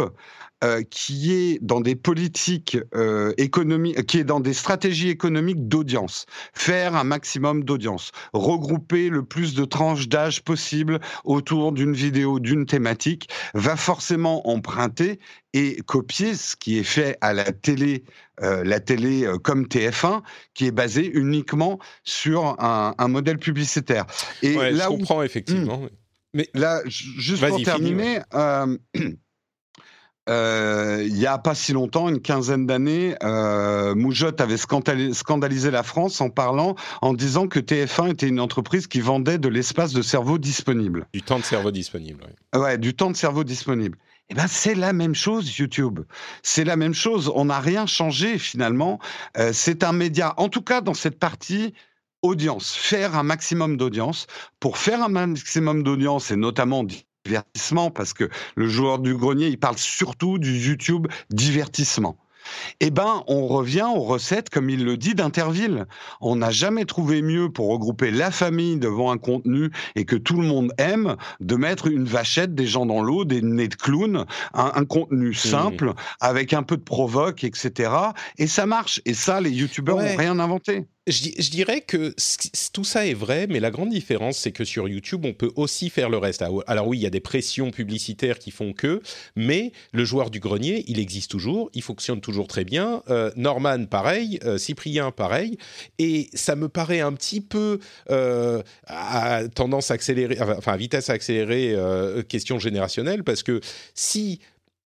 S2: euh, qui est dans des politiques euh, économiques, qui est dans des stratégies économiques d'audience, faire un maximum d'audience, regrouper le plus de tranches d'âge possible autour d'une vidéo, d'une thématique, va forcément emprunter et copier ce qui est fait à la télé, euh, la télé comme TF1, qui est basée uniquement sur un, un modèle publicitaire. Et
S1: Ouais,
S2: là
S1: je
S2: où
S1: comprends effectivement. Mais
S2: Là, ju- juste pour terminer, euh, il y a pas si longtemps, une quinzaine d'années, euh, Moujotte avait scandali- scandalisé la France en parlant, en disant que TF1 était une entreprise qui vendait de l'espace de cerveau disponible.
S1: du temps de cerveau disponible. ouais.
S2: Ouais, du temps de cerveau disponible. Eh ben, c'est la même chose, YouTube. C'est la même chose. On n'a rien changé finalement. Euh, c'est un média, en tout cas dans cette partie audience, faire un maximum d'audience. Pour faire un maximum d'audience et notamment divertissement parce que le joueur du grenier, il parle surtout du YouTube divertissement. Eh ben, on revient aux recettes, comme il le dit, d'Interville. On n'a jamais trouvé mieux pour regrouper la famille devant un contenu et que tout le monde aime de mettre une vachette, des gens dans l'eau, des nez de clown, un, un contenu
S1: Mmh.
S2: simple avec un peu de provoque, etc. Et ça marche. Et ça, les youtubeurs
S1: Ouais.
S2: n'ont rien inventé.
S1: Je, di- je dirais que tout ça est vrai, mais la grande différence, c'est que sur YouTube, on peut aussi faire le reste. Alors oui, il y a des pressions publicitaires qui font que, mais le joueur du grenier, il existe toujours, il fonctionne toujours très bien. Euh, Norman, pareil, euh, Cyprien, pareil, et ça me paraît un petit peu euh, à tendance accélérée, enfin à vitesse accélérée, question générationnelle, parce que si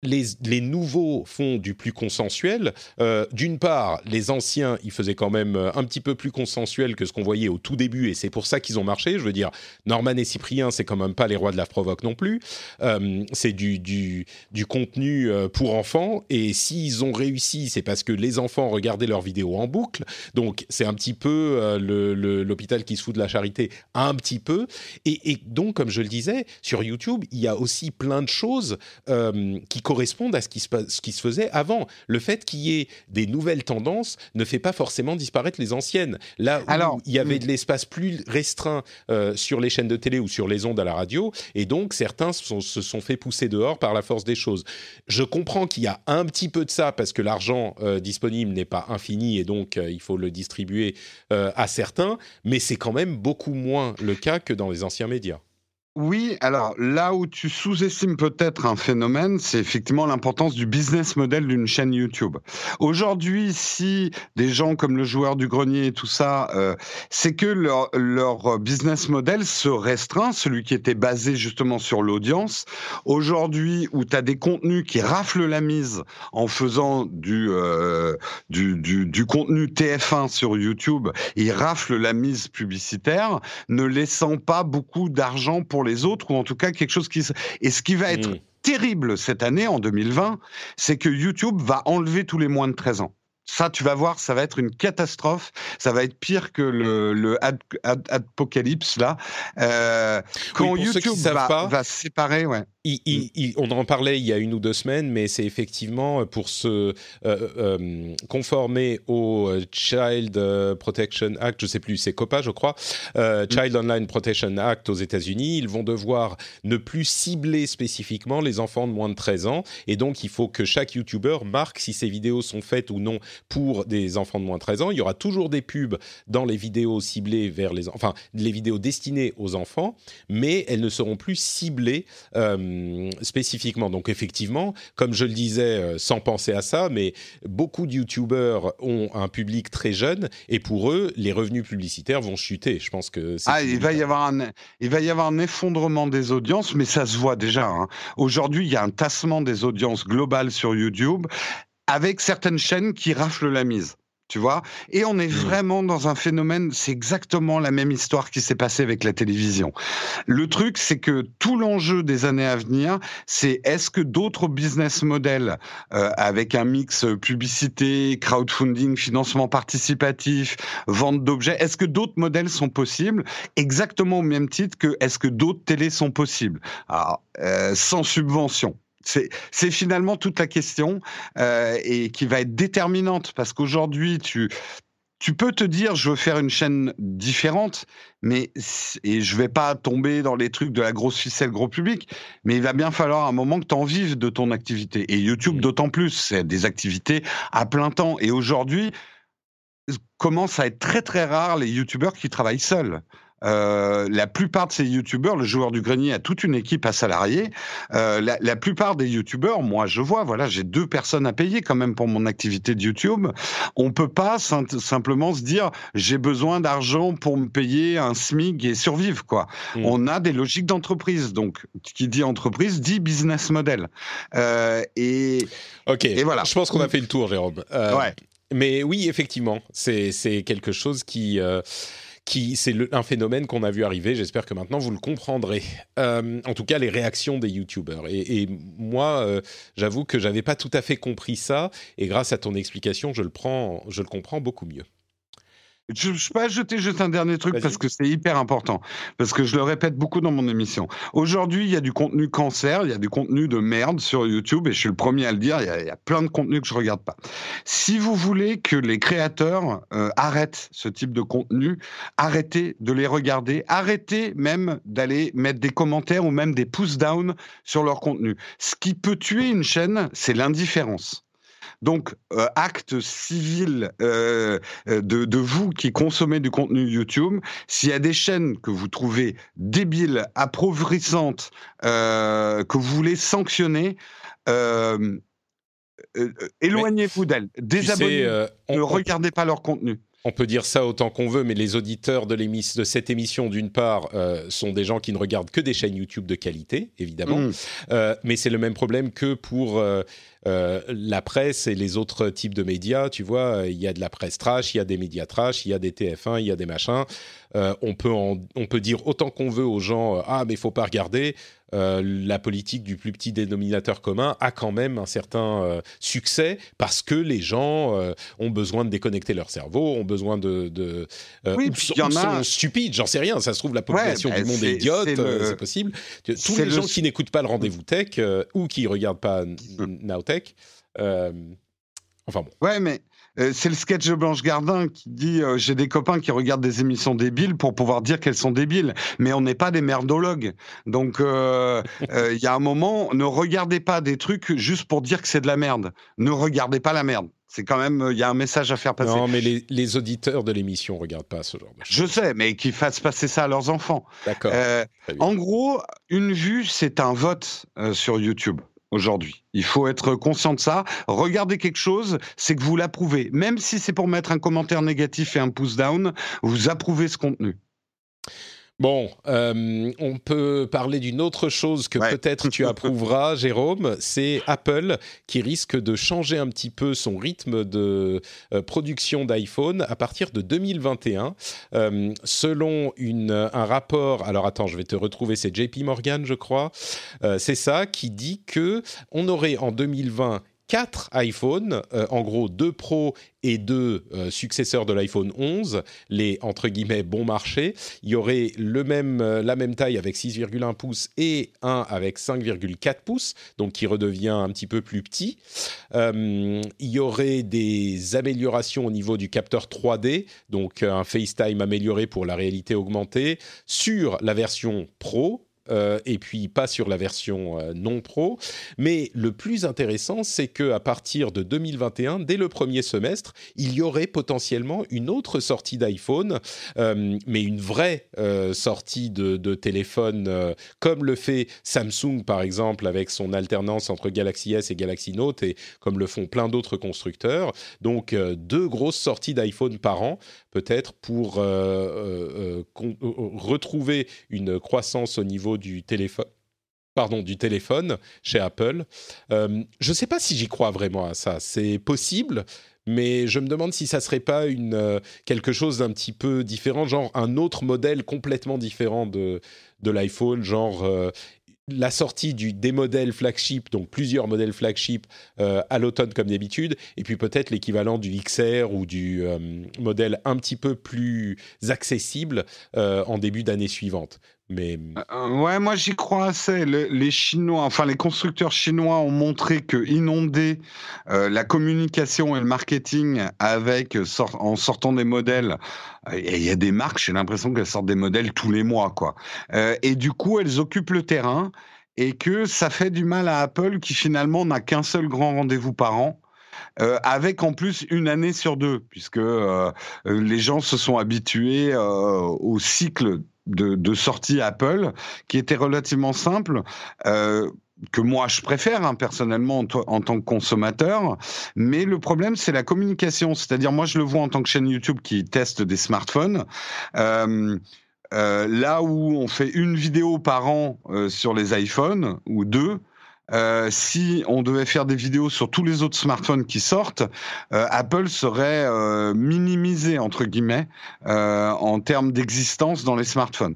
S1: les, nouveaux font du plus consensuel. Euh, D'une part, les anciens, ils faisaient quand même euh, un petit peu plus consensuel que ce qu'on voyait au tout début, et c'est pour ça qu'ils ont marché. Je veux dire, Norman et Cyprien, c'est quand même pas les rois de la provoque non plus. Euh, c'est du, contenu pour enfants, et s'ils ont réussi, c'est parce que les enfants regardaient leurs vidéos en boucle. Donc, c'est un petit peu l'hôpital qui se fout de la charité, un petit peu. Et, et donc, comme je le disais, sur YouTube, il y a aussi plein de choses qui correspondent à ce qui, se, ce qui se faisait avant. Le fait qu'il y ait des nouvelles tendances ne fait pas forcément disparaître les anciennes. Là où
S2: Alors,
S1: il y avait
S2: hmm.
S1: de l'espace plus restreint euh, sur les chaînes de télé ou sur les ondes à la radio, et donc certains se sont, se sont fait pousser dehors par la force des choses. Je comprends qu'il y a un petit peu de ça parce que l'argent euh, disponible n'est pas infini et donc euh, il faut le distribuer à certains, mais c'est quand même beaucoup moins le cas que dans les anciens médias.
S2: Oui, alors là où tu sous-estimes peut-être un phénomène, c'est effectivement l'importance du business model d'une chaîne YouTube. Aujourd'hui, si des gens comme le joueur du grenier et tout ça, euh, c'est que leur, business model se restreint, celui qui était basé justement sur l'audience. Aujourd'hui, où tu as des contenus qui raflent la mise en faisant du, euh, du contenu TF1 sur YouTube, ils raflent la mise publicitaire, ne laissant pas beaucoup d'argent pour les autres, ou en tout cas quelque chose qui... se- Et ce qui va être
S1: Mm.
S2: terrible cette année, en 2020, c'est que YouTube va enlever tous les moins de 13 ans. Ça, tu vas voir, ça va être une catastrophe. Ça va être pire que le, le ad- ad- apocalypse là. Euh, quand YouTube va,
S1: pas-
S2: va se séparer, ouais.
S1: Il- il- il- on en parlait il y a une ou deux semaines, mais c'est effectivement pour se euh, euh, conformer au euh, Child euh, Protection Act, je sais plus, c'est COPA, je crois, euh, Child Online Protection Act aux États-Unis. Ils vont devoir ne plus cibler spécifiquement les enfants de moins de 13 ans, et donc il faut que chaque YouTuber marque si ces vidéos sont faites ou non pour des enfants de moins de 13 ans. Il y aura toujours des pubs dans les vidéos ciblées vers les, en- enfin les vidéos destinées aux enfants, mais elles ne seront plus ciblées. euh, spécifiquement. Donc effectivement, comme je le disais euh, sans penser à ça, mais beaucoup de YouTubeurs ont un public très jeune et pour eux, les revenus publicitaires vont chuter. Je pense que
S2: Ah, il va y avoir un, il va y avoir un effondrement des audiences, mais ça se voit déjà. hein. Aujourd'hui, il y a un tassement des audiences globales sur YouTube, avec certaines chaînes qui raflent la mise. Tu vois Et on est vraiment dans un phénomène, c'est exactement la même histoire qui s'est passée avec la télévision. Le truc, c'est que tout l'enjeu des années à venir, c'est est-ce que d'autres business models, euh, avec un mix publicité, crowdfunding, financement participatif, vente d'objets, est-ce que d'autres modèles sont possibles? Exactement au même titre que est-ce que d'autres télés sont possibles? Alors, euh, sans subvention. C'est finalement toute la question euh, et qui va être déterminante parce qu'aujourd'hui, tu, tu peux te dire je veux faire une chaîne différente, mais et je vais pas tomber dans les trucs de la grosse ficelle gros public, mais il va bien falloir un moment que tu en vives de ton activité. Et YouTube
S1: Mm.
S2: d'autant plus, c'est des activités à plein temps. Et aujourd'hui, commence à être très très rare les youtubeurs qui travaillent seuls. Euh, la plupart de ces youtubeurs, le joueur du grenier a toute une équipe à salariés. Euh, la, la plupart des youtubeurs, moi je vois, voilà, j'ai deux personnes à payer quand même pour mon activité de YouTube. On peut pas sim- simplement se dire j'ai besoin d'argent pour me payer un SMIC et survivre quoi.
S1: Mm.
S2: On a des logiques d'entreprise, donc qui dit entreprise dit business model. Euh, et
S1: Ok,
S2: Et voilà.
S1: je pense qu'on a fait le tour, Jérôme. Euh,
S2: ouais.
S1: Mais oui, effectivement, c'est c'est quelque chose qui... qui c'est un phénomène qu'on a vu arriver. J'espère que maintenant vous le comprendrez. Euh, en tout cas, les réactions des youtubeurs. Et, et moi, euh, j'avoue que j'avais pas tout à fait compris ça. Et grâce à ton explication, je le prends, je le comprends beaucoup mieux.
S2: Je ne peux ajouter juste un dernier truc parce que c'est hyper important. Parce que je le répète beaucoup dans mon émission. Aujourd'hui, il y a du contenu cancer, il y a du contenu de merde sur YouTube et je suis le premier à le dire. Il y a, il y a plein de contenus que je regarde pas. Si vous voulez que les créateurs euh, arrêtent ce type de contenu, arrêtez de les regarder, arrêtez même d'aller mettre des commentaires ou même des pouces down sur leur contenu. Ce qui peut tuer une chaîne, c'est l'indifférence. Donc, euh, acte civil euh, euh, de, de vous qui consommez du contenu YouTube, s'il y a des chaînes que vous trouvez débiles, appauvrissantes, euh, que vous voulez sanctionner, éloignez-vous d'elles.
S1: Tu sais,
S2: Désabonnez-vous.
S1: on-
S2: ne regardez pas leur contenu.
S1: On peut dire ça autant qu'on veut, mais les auditeurs de, cette émission, d'une part, euh, sont des gens qui ne regardent que des chaînes YouTube de qualité, évidemment.
S2: Mm.
S1: Euh, mais c'est le même problème que pour euh, euh, la presse et les autres types de médias. Tu vois, il y a de la presse trash, il y a des médias trash, il y a des TF1, il y a des machins. Euh, on, peut en- on peut dire autant qu'on veut aux gens euh, Ah, mais il faut pas regarder. Euh, la politique du plus petit dénominateur commun a quand même un certain euh, succès parce que les gens euh, ont besoin de déconnecter leur cerveau, ont besoin de. de euh,
S2: Oui,
S1: ou
S2: puis il y en a-
S1: sont stupides, j'en sais rien. Ça se trouve, la population
S2: bah,
S1: du monde
S2: c'est-
S1: est idiote,
S2: c'est
S1: euh,
S2: le-
S1: c'est possible. Tous les
S2: le-
S1: gens qui n'écoutent pas le rendez-vous tech euh, ou qui regardent pas N- Euh, enfin bon.
S2: Ouais, mais euh, c'est le sketch de Blanche Gardin qui dit euh, J'ai des copains qui regardent des émissions débiles pour pouvoir dire qu'elles sont débiles. Mais on n'est pas des merdologues. Donc, euh, il y a un moment, ne regardez pas des trucs juste pour dire que c'est de la merde. Ne regardez pas la merde. C'est quand même, il y a un message à faire passer.
S1: Non, mais les, les auditeurs de l'émission regardent pas ce genre de choses.
S2: Je sais, mais qu'ils fassent passer ça à leurs enfants.
S1: D'accord.
S2: En gros, une vue, c'est un vote sur YouTube aujourd'hui. Il faut être conscient de ça. Regardez quelque chose, c'est que vous l'approuvez. Même si c'est pour mettre un commentaire négatif et un pouce down, vous approuvez ce contenu.
S1: Bon, euh, on peut parler d'une autre chose que
S2: Ouais.
S1: peut-être tu approuveras, Jérôme. C'est Apple qui risque de changer un petit peu son rythme de euh, production d'iPhone à partir de 2021. Euh, selon une, un rapport, alors attends, je vais te retrouver, c'est JP Morgan, je crois. C'est ça qui dit que on aurait en 2020 quatre iPhones, euh, en gros deux Pro et deux euh, successeurs de l'iPhone 11, les entre guillemets bon marché. Il y aurait le même, euh, la même taille avec 6,1 pouces et un avec 5,4 pouces, donc qui redevient un petit peu plus petit. Il y aurait des améliorations au niveau du capteur 3D, donc un FaceTime amélioré pour la réalité augmentée sur la version Pro. Euh, et puis pas sur la version euh, non pro. Mais le plus intéressant, c'est que à partir de 2021, dès le premier semestre, il y aurait potentiellement une autre sortie d'iPhone, euh, mais une vraie sortie de, téléphone, comme le fait Samsung par exemple avec son alternance entre Galaxy S et Galaxy Note, et comme le font plein d'autres constructeurs. Donc deux grosses sorties d'iPhone par an, peut-être pour retrouver une croissance au niveau du téléphone. Pardon, du téléphone chez Apple. Euh, je ne sais pas si j'y crois vraiment à ça. C'est possible, mais je me demande si ça serait pas une euh, quelque chose d'un petit peu différent, genre un autre modèle complètement différent de de l'iPhone, genre euh, la sortie des modèles flagship, donc plusieurs modèles flagship à l'automne comme d'habitude, et puis peut-être l'équivalent du XR ou du modèle un petit peu plus accessible en début d'année suivante. Mais
S2: Euh, ouais, moi j'y crois assez. Le- les Chinois, enfin les constructeurs chinois ont montré que inonder euh, la communication et le marketing avec euh, en sortant des modèles, euh, et il y a des marques, j'ai l'impression qu'elles sortent des modèles tous les mois, quoi. Euh, et du coup, elles occupent le terrain et que ça fait du mal à Apple qui finalement n'a qu'un seul grand rendez-vous par an. Euh, avec en plus une année sur deux, puisque euh, les gens se sont habitués euh, au cycle de, sortie Apple, qui était relativement simple, que moi je préfère hein, personnellement en, tant que consommateur. Mais le problème, c'est la communication. C'est-à-dire, moi je le vois en tant que chaîne YouTube qui teste des smartphones. Là où on fait une vidéo par an sur les iPhones ou deux, euh, si on devait faire des vidéos sur tous les autres smartphones qui sortent, euh, Apple serait euh, minimisé entre guillemets euh, en termes d'existence dans les smartphones.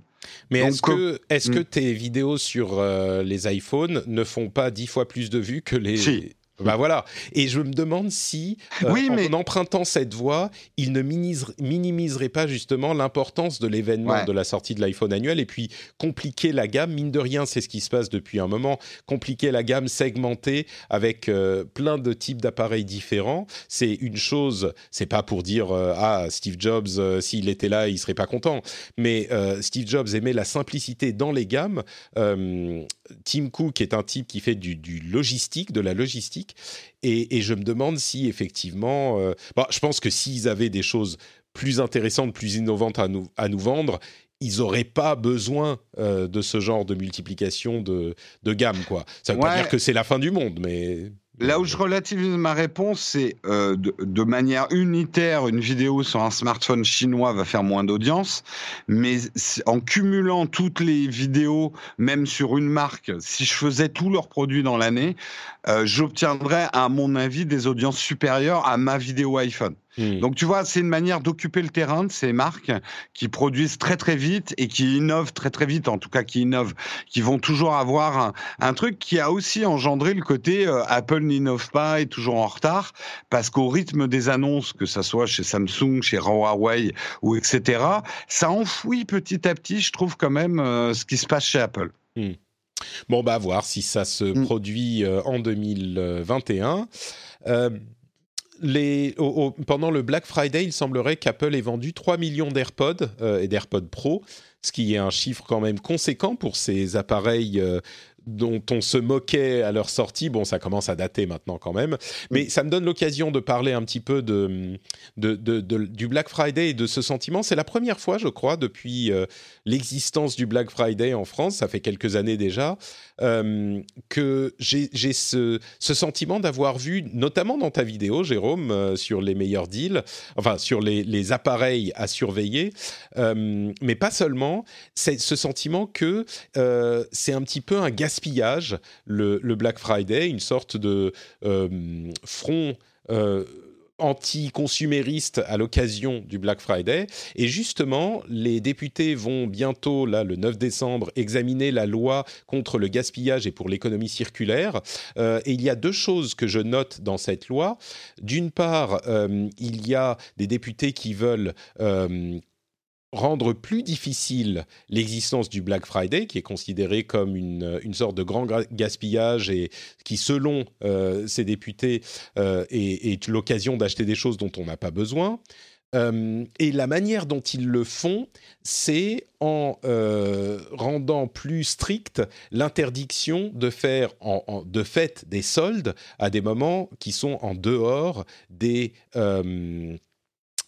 S1: Mais est-ce que, est-ce que
S2: hmm.
S1: tes vidéos sur euh, les iPhones ne font pas dix fois plus de vues que les...
S2: Si.
S1: Bah voilà. Et je me demande si, euh,
S2: Oui,
S1: en
S2: mais-
S1: empruntant cette voie, il ne minimise- minimiserait pas justement l'importance de l'événement
S2: Ouais.
S1: de la sortie de l'iPhone annuel et puis compliquer la gamme. Mine de rien, c'est ce qui se passe depuis un moment. Compliquer la gamme, segmenter avec euh, plein de types d'appareils différents. C'est une chose. C'est pas pour dire euh, ah Steve Jobs, s'il était là, il serait pas content. Mais Steve Jobs aimait la simplicité dans les gammes. Tim Cook est un type qui fait du, du logistique, de la logistique. Et, et je me demande si effectivement, euh, bon, je pense que s'ils avaient des choses plus intéressantes, plus innovantes à nous, à nous vendre, ils n'auraient pas besoin euh, de ce genre de multiplication de, de gamme. Quoi. Ça ne veut pas dire que c'est la fin du monde, mais...
S2: Là où je relativise ma réponse, c'est euh, de, de manière unitaire, une vidéo sur un smartphone chinois va faire moins d'audience, mais en cumulant toutes les vidéos, même sur une marque, si je faisais tous leurs produits dans l'année, euh, j'obtiendrais, à mon avis, des audiences supérieures à ma vidéo iPhone.
S1: Hmm.
S2: Donc tu vois, c'est une manière d'occuper le terrain de ces marques qui produisent très très vite et qui innovent très très vite, en tout cas qui innovent, qui vont toujours avoir un, un truc qui a aussi engendré le côté euh, Apple n'innove pas, est toujours en retard, parce qu'au rythme des annonces, que ça soit chez Samsung, chez Huawei ou etc., ça enfouit petit à petit, je trouve quand même, euh, ce qui se passe chez Apple.
S1: Bon, bah, à voir si ça se
S2: Mm.
S1: produit euh, en 2021. Euh, pendant le Black Friday, il semblerait qu'Apple ait vendu 3 millions d'AirPods euh, et d'AirPods Pro, ce qui est un chiffre quand même conséquent pour ces appareils euh, dont on se moquait à leur sortie. Bon, ça commence à dater maintenant quand même. Mais ça me donne l'occasion de parler un petit peu de, de- de- de- du Black Friday et de ce sentiment. C'est la première fois, je crois, depuis euh, l'existence du Black Friday en France, ça fait quelques années déjà, euh, que j'ai ce, ce sentiment d'avoir vu, notamment dans ta vidéo, Jérôme, euh, sur les meilleurs deals, enfin sur les, les appareils à surveiller, mais pas seulement, c'est ce sentiment que c'est un petit peu un gaspillage, le, le Black Friday, une sorte de euh, front. euh, anti-consumériste à l'occasion du Black Friday. Et justement, les députés vont bientôt, là, le 9 décembre, examiner la loi contre le gaspillage et pour l'économie circulaire. Euh, et il y a deux choses que je note dans cette loi. D'une part, euh, il y a des députés qui veulent rendre plus difficile l'existence du Black Friday, qui est considéré comme une, une sorte de grand gra- gaspillage et qui, selon euh, ces députés, euh, est, l'occasion d'acheter des choses dont on n'a pas besoin. Euh, et la manière dont ils le font, c'est en euh, rendant plus stricte l'interdiction de faire en, de fait des soldes à des moments qui sont en dehors des,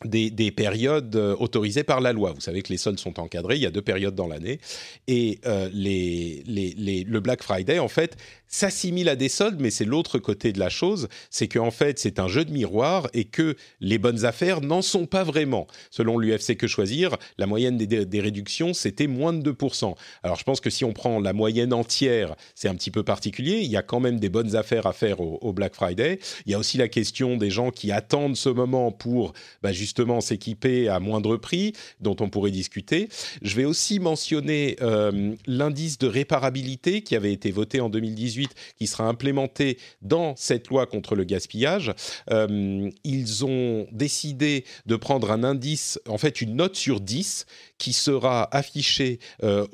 S1: des, des périodes euh, autorisées par la loi. Vous savez que les soldes sont encadrés, il y a deux périodes dans l'année. Et euh, le Black Friday, en fait, s'assimile à des soldes, mais c'est l'autre côté de la chose, c'est qu'en fait, c'est un jeu de miroir et que les bonnes affaires n'en sont pas vraiment. Selon l'UFC Que Choisir, la moyenne des, réductions, c'était moins de 2%. Alors, je pense que si on prend la moyenne entière, c'est un petit peu particulier. Il y a quand même des bonnes affaires à faire au, au Black Friday. Il y a aussi la question des gens qui attendent ce moment pour bah, justement s'équiper à moindre prix, dont on pourrait discuter. Je vais aussi mentionner euh, l'indice de réparabilité qui avait été voté en 2018, qui sera implémenté dans cette loi contre le gaspillage. Euh, ils ont décidé de prendre un indice, en fait une note sur 10, qui sera affichée, euh,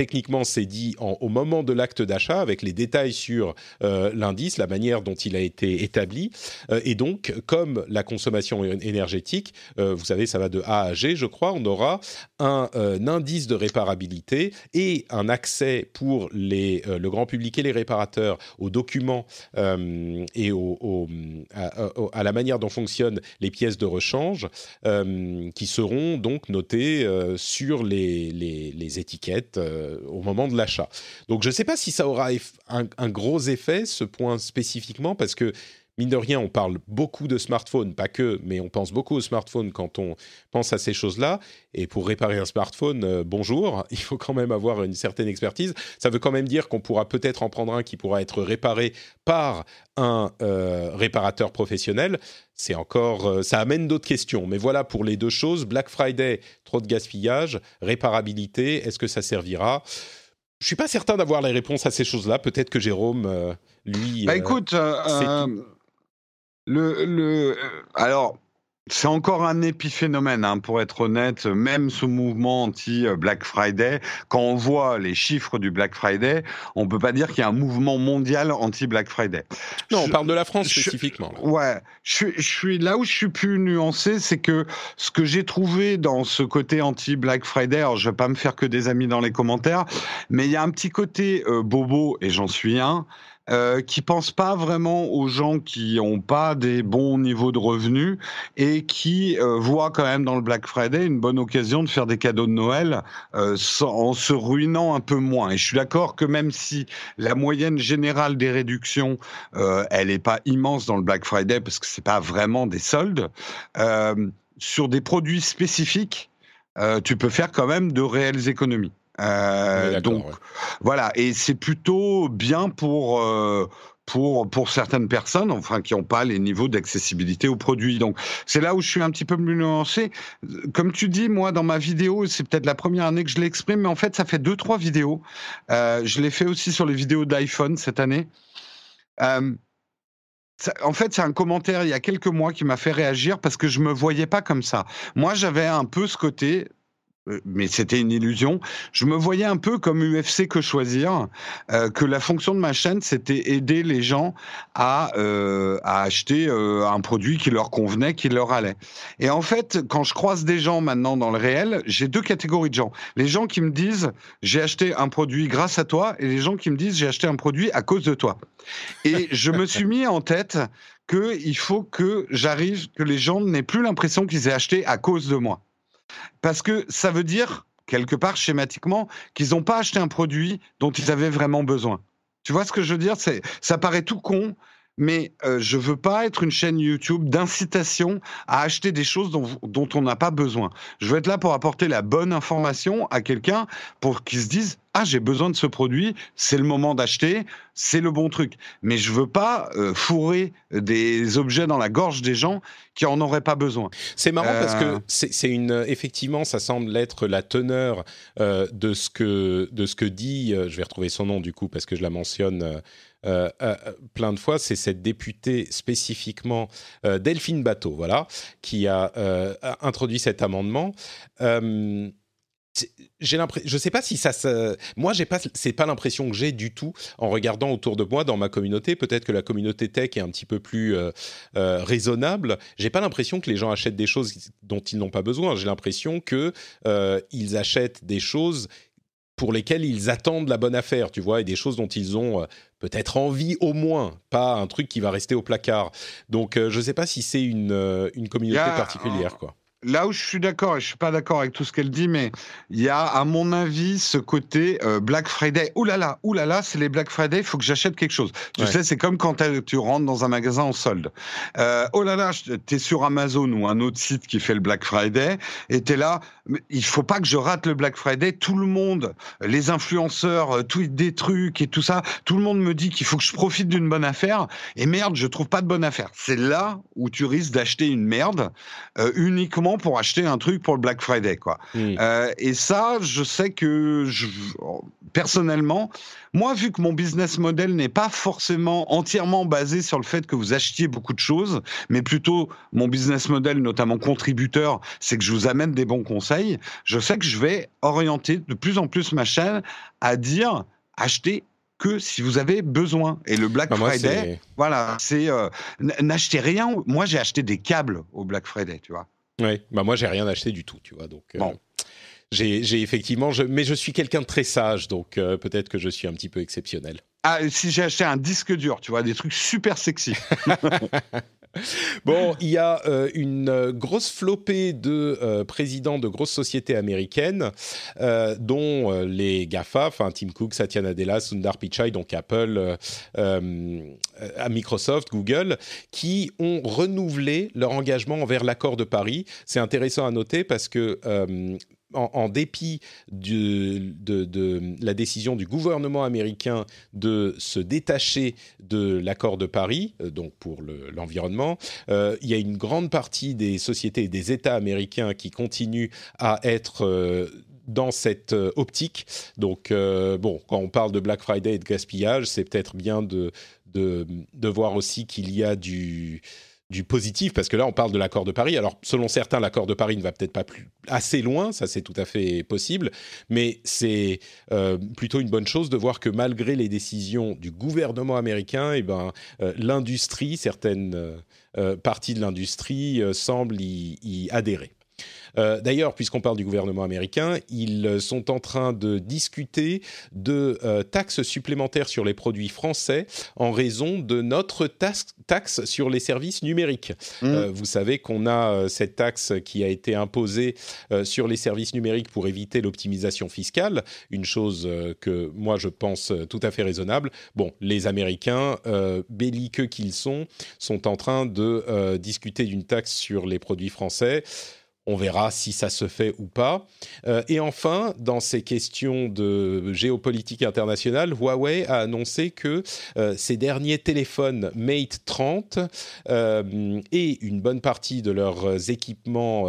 S1: techniquement c'est dit au moment de l'acte d'achat, avec les détails sur euh, l'indice, la manière dont il a été établi. Euh, et donc, comme la consommation énergétique, euh, vous savez, ça va de A à G, je crois, on aura un, indice de réparabilité et un accès pour les, le grand public et les réparateurs aux documents et à, la manière dont fonctionnent les pièces de rechange qui seront donc notées sur les, les- étiquettes au moment de l'achat. Donc je ne sais pas si ça aura un gros effet, ce point spécifiquement, parce que mine de rien, on parle beaucoup de smartphones, pas que, mais on pense beaucoup aux smartphones quand on pense à ces choses-là. Et pour réparer un smartphone, euh, bonjour, il faut quand même avoir une certaine expertise. Ça veut quand même dire qu'on pourra peut-être en prendre un qui pourra être réparé par un euh, réparateur professionnel. C'est encore, euh, ça amène d'autres questions. Mais voilà pour les deux choses. Black Friday, trop de gaspillage, réparabilité, est-ce que ça servira? Je suis pas certain d'avoir les réponses à ces choses-là. Peut-être que Jérôme Lui,
S2: Bah écoute, le, le, euh, alors c'est encore un épiphénomène, hein, pour être honnête. Même ce mouvement anti-Black Friday, quand on voit les chiffres du Black Friday, on peut pas dire qu'il y a un mouvement mondial anti-Black Friday.
S1: non, on parle de la France
S2: je-
S1: spécifiquement. là.
S2: Ouais, je suis, je suis là où je suis plus nuancé, c'est que ce que j'ai trouvé dans ce côté anti-Black Friday, alors je vais pas me faire que des amis dans les commentaires, mais il y a un petit côté euh, bobo, et j'en suis un, euh, qui pense pas vraiment aux gens qui ont pas des bons niveaux de revenus et qui euh, voient quand même dans le Black Friday une bonne occasion de faire des cadeaux de Noël euh, sans- en se ruinant un peu moins. Et je suis d'accord que même si la moyenne générale des réductions euh, elle n'est pas immense dans le Black Friday parce que c'est pas vraiment des soldes. Sur des produits spécifiques, tu peux faire quand même de réelles économies. Euh, donc
S1: ouais.
S2: voilà, et c'est plutôt bien pour euh, pour pour certaines personnes, enfin qui n'ont pas les niveaux d'accessibilité aux produits. Donc c'est là où je suis un petit peu plus nuancé. Comme tu dis, moi dans ma vidéo, c'est peut-être la première année que je l'exprime, mais en fait ça fait deux trois vidéos. Euh, je l'ai fait aussi sur les vidéos d'iPhone cette année. Euh, ça- en fait, c'est un commentaire il y a quelques mois qui m'a fait réagir parce que je me voyais pas comme ça. Moi, j'avais un peu ce côté, mais c'était une illusion. Je me voyais un peu comme UFC que choisir, euh, que la fonction de ma chaîne, c'était aider les gens à, euh, acheter euh, un produit qui leur convenait, qui leur allait. Et en fait, quand je croise des gens maintenant dans le réel, j'ai deux catégories de gens. Les gens qui me disent j'ai acheté un produit grâce à toi, et les gens qui me disent j'ai acheté un produit à cause de toi. Et je me suis mis en tête que il faut que j'arrive, que les gens n'aient plus l'impression qu'ils aient acheté à cause de moi. Parce que ça veut dire, quelque part schématiquement, qu'ils n'ont pas acheté un produit dont ils avaient vraiment besoin. Tu vois ce que je veux dire? C'est, Ça paraît tout con, mais euh, je veux pas être une chaîne YouTube d'incitation à acheter des choses dont, dont on n'a pas besoin. Je veux être là pour apporter la bonne information à quelqu'un pour qu'il se dise ah j'ai besoin de ce produit, c'est le moment d'acheter, c'est le bon truc. Mais je veux pas euh, fourrer des objets dans la gorge des gens qui en auraient pas besoin.
S1: C'est marrant parce
S2: Euh.
S1: que c'est c'est une effectivement ça semble être la teneur euh, de ce que de ce que dit euh, je vais retrouver son nom du coup parce que je la mentionne euh, euh, euh, plein de fois c'est cette députée spécifiquement euh, Delphine Bateau voilà qui a euh, introduit cet amendement. Euh, j'ai l'impression, je sais pas si ça, se... moi j'ai pas, c'est pas l'impression que j'ai du tout en regardant autour de moi dans ma communauté. Peut-être que la communauté tech est un petit peu plus euh, euh, raisonnable. J'ai pas l'impression que les gens achètent des choses dont ils n'ont pas besoin. J'ai l'impression que euh, ils achètent des choses pour lesquelles ils attendent la bonne affaire, tu vois, et des choses dont ils ont euh, peut-être envie au moins, pas un truc qui va rester au placard. Donc euh, je sais pas si c'est une, une communauté particulière, quoi.
S2: Là où je suis d'accord, et je suis pas d'accord avec tout ce qu'elle dit, mais il y a, à mon avis, ce côté euh, Black Friday. Ouh là là, ouh là là, c'est les Black Friday, il faut que j'achète quelque chose. Tu
S1: Ouais.
S2: sais, c'est comme quand tu rentres dans un magasin en solde. Euh, oh là là, je- t'es sur Amazon ou un autre site qui fait le Black Friday, et t'es là, mais il faut pas que je rate le Black Friday. Tout le monde, les influenceurs, euh, tweetent des trucs et tout ça. Tout le monde me dit qu'il faut que je profite d'une bonne affaire, et merde, je trouve pas de bonne affaire. C'est là où tu risques d'acheter une merde euh, pour acheter un truc pour le Black Friday, quoi. Euh, et ça, je sais que je, personnellement, moi, vu que mon business model n'est pas forcément entièrement basé sur le fait que vous achetiez beaucoup de choses, mais plutôt mon business model, notamment contributeur, c'est que je vous amène des bons conseils, je sais que je vais orienter de plus en plus ma chaîne à dire achetez que si vous avez besoin. Et le Black
S1: Bah,
S2: Friday, voilà, c'est euh, n'achetez rien. Moi, j'ai acheté des câbles au Black Friday, tu vois.
S1: Ouais, bah moi j'ai rien acheté du tout, tu vois. Donc euh,
S2: Bon.
S1: j'ai j'ai effectivement, je, mais je suis quelqu'un de très sage, donc euh, peut-être que je suis un petit peu exceptionnel.
S2: Ah, si j'ai acheté un disque dur, tu vois, des trucs super sexy.
S1: Bon, il y a euh, une euh, grosse flopée de euh, présidents de grosses sociétés américaines, dont les GAFA, enfin Tim Cook, Satya Nadella, Sundar Pichai, donc Apple, à Microsoft, Google, qui ont renouvelé leur engagement envers l'accord de Paris. C'est intéressant à noter parce que en, dépit de, la décision du gouvernement américain de se détacher de l'accord de Paris, euh, donc pour le- l'environnement, euh, il y a une grande partie des sociétés et des États américains qui continuent à être euh, dans cette optique. Donc, bon, quand on parle de Black Friday et de gaspillage, c'est peut-être bien de voir aussi qu'il y a du du positif, parce que là, on parle de l'accord de Paris. Alors, selon certains, l'accord de Paris ne va peut-être pas plus assez loin, ça c'est tout à fait possible, mais c'est euh, plutôt une bonne chose de voir que malgré les décisions du gouvernement américain, eh ben, euh, l'industrie, certaines euh, parties de l'industrie semblent y adhérer. Euh, d'ailleurs, puisqu'on parle du gouvernement américain, ils sont en train de discuter de euh, taxes supplémentaires sur les produits français en raison de notre taxe, sur les services numériques. Mmh. Euh, vous savez qu'on a cette taxe qui a été imposée sur les services numériques pour éviter l'optimisation fiscale, une chose que moi je pense tout à fait raisonnable. Bon, les Américains, belliqueux qu'ils sont, sont en train de discuter d'une taxe sur les produits français. On verra si ça se fait ou pas. Euh, et enfin, dans ces questions de géopolitique internationale, Huawei a annoncé que euh, ses derniers téléphones Mate 30 euh, et une bonne partie de leurs équipements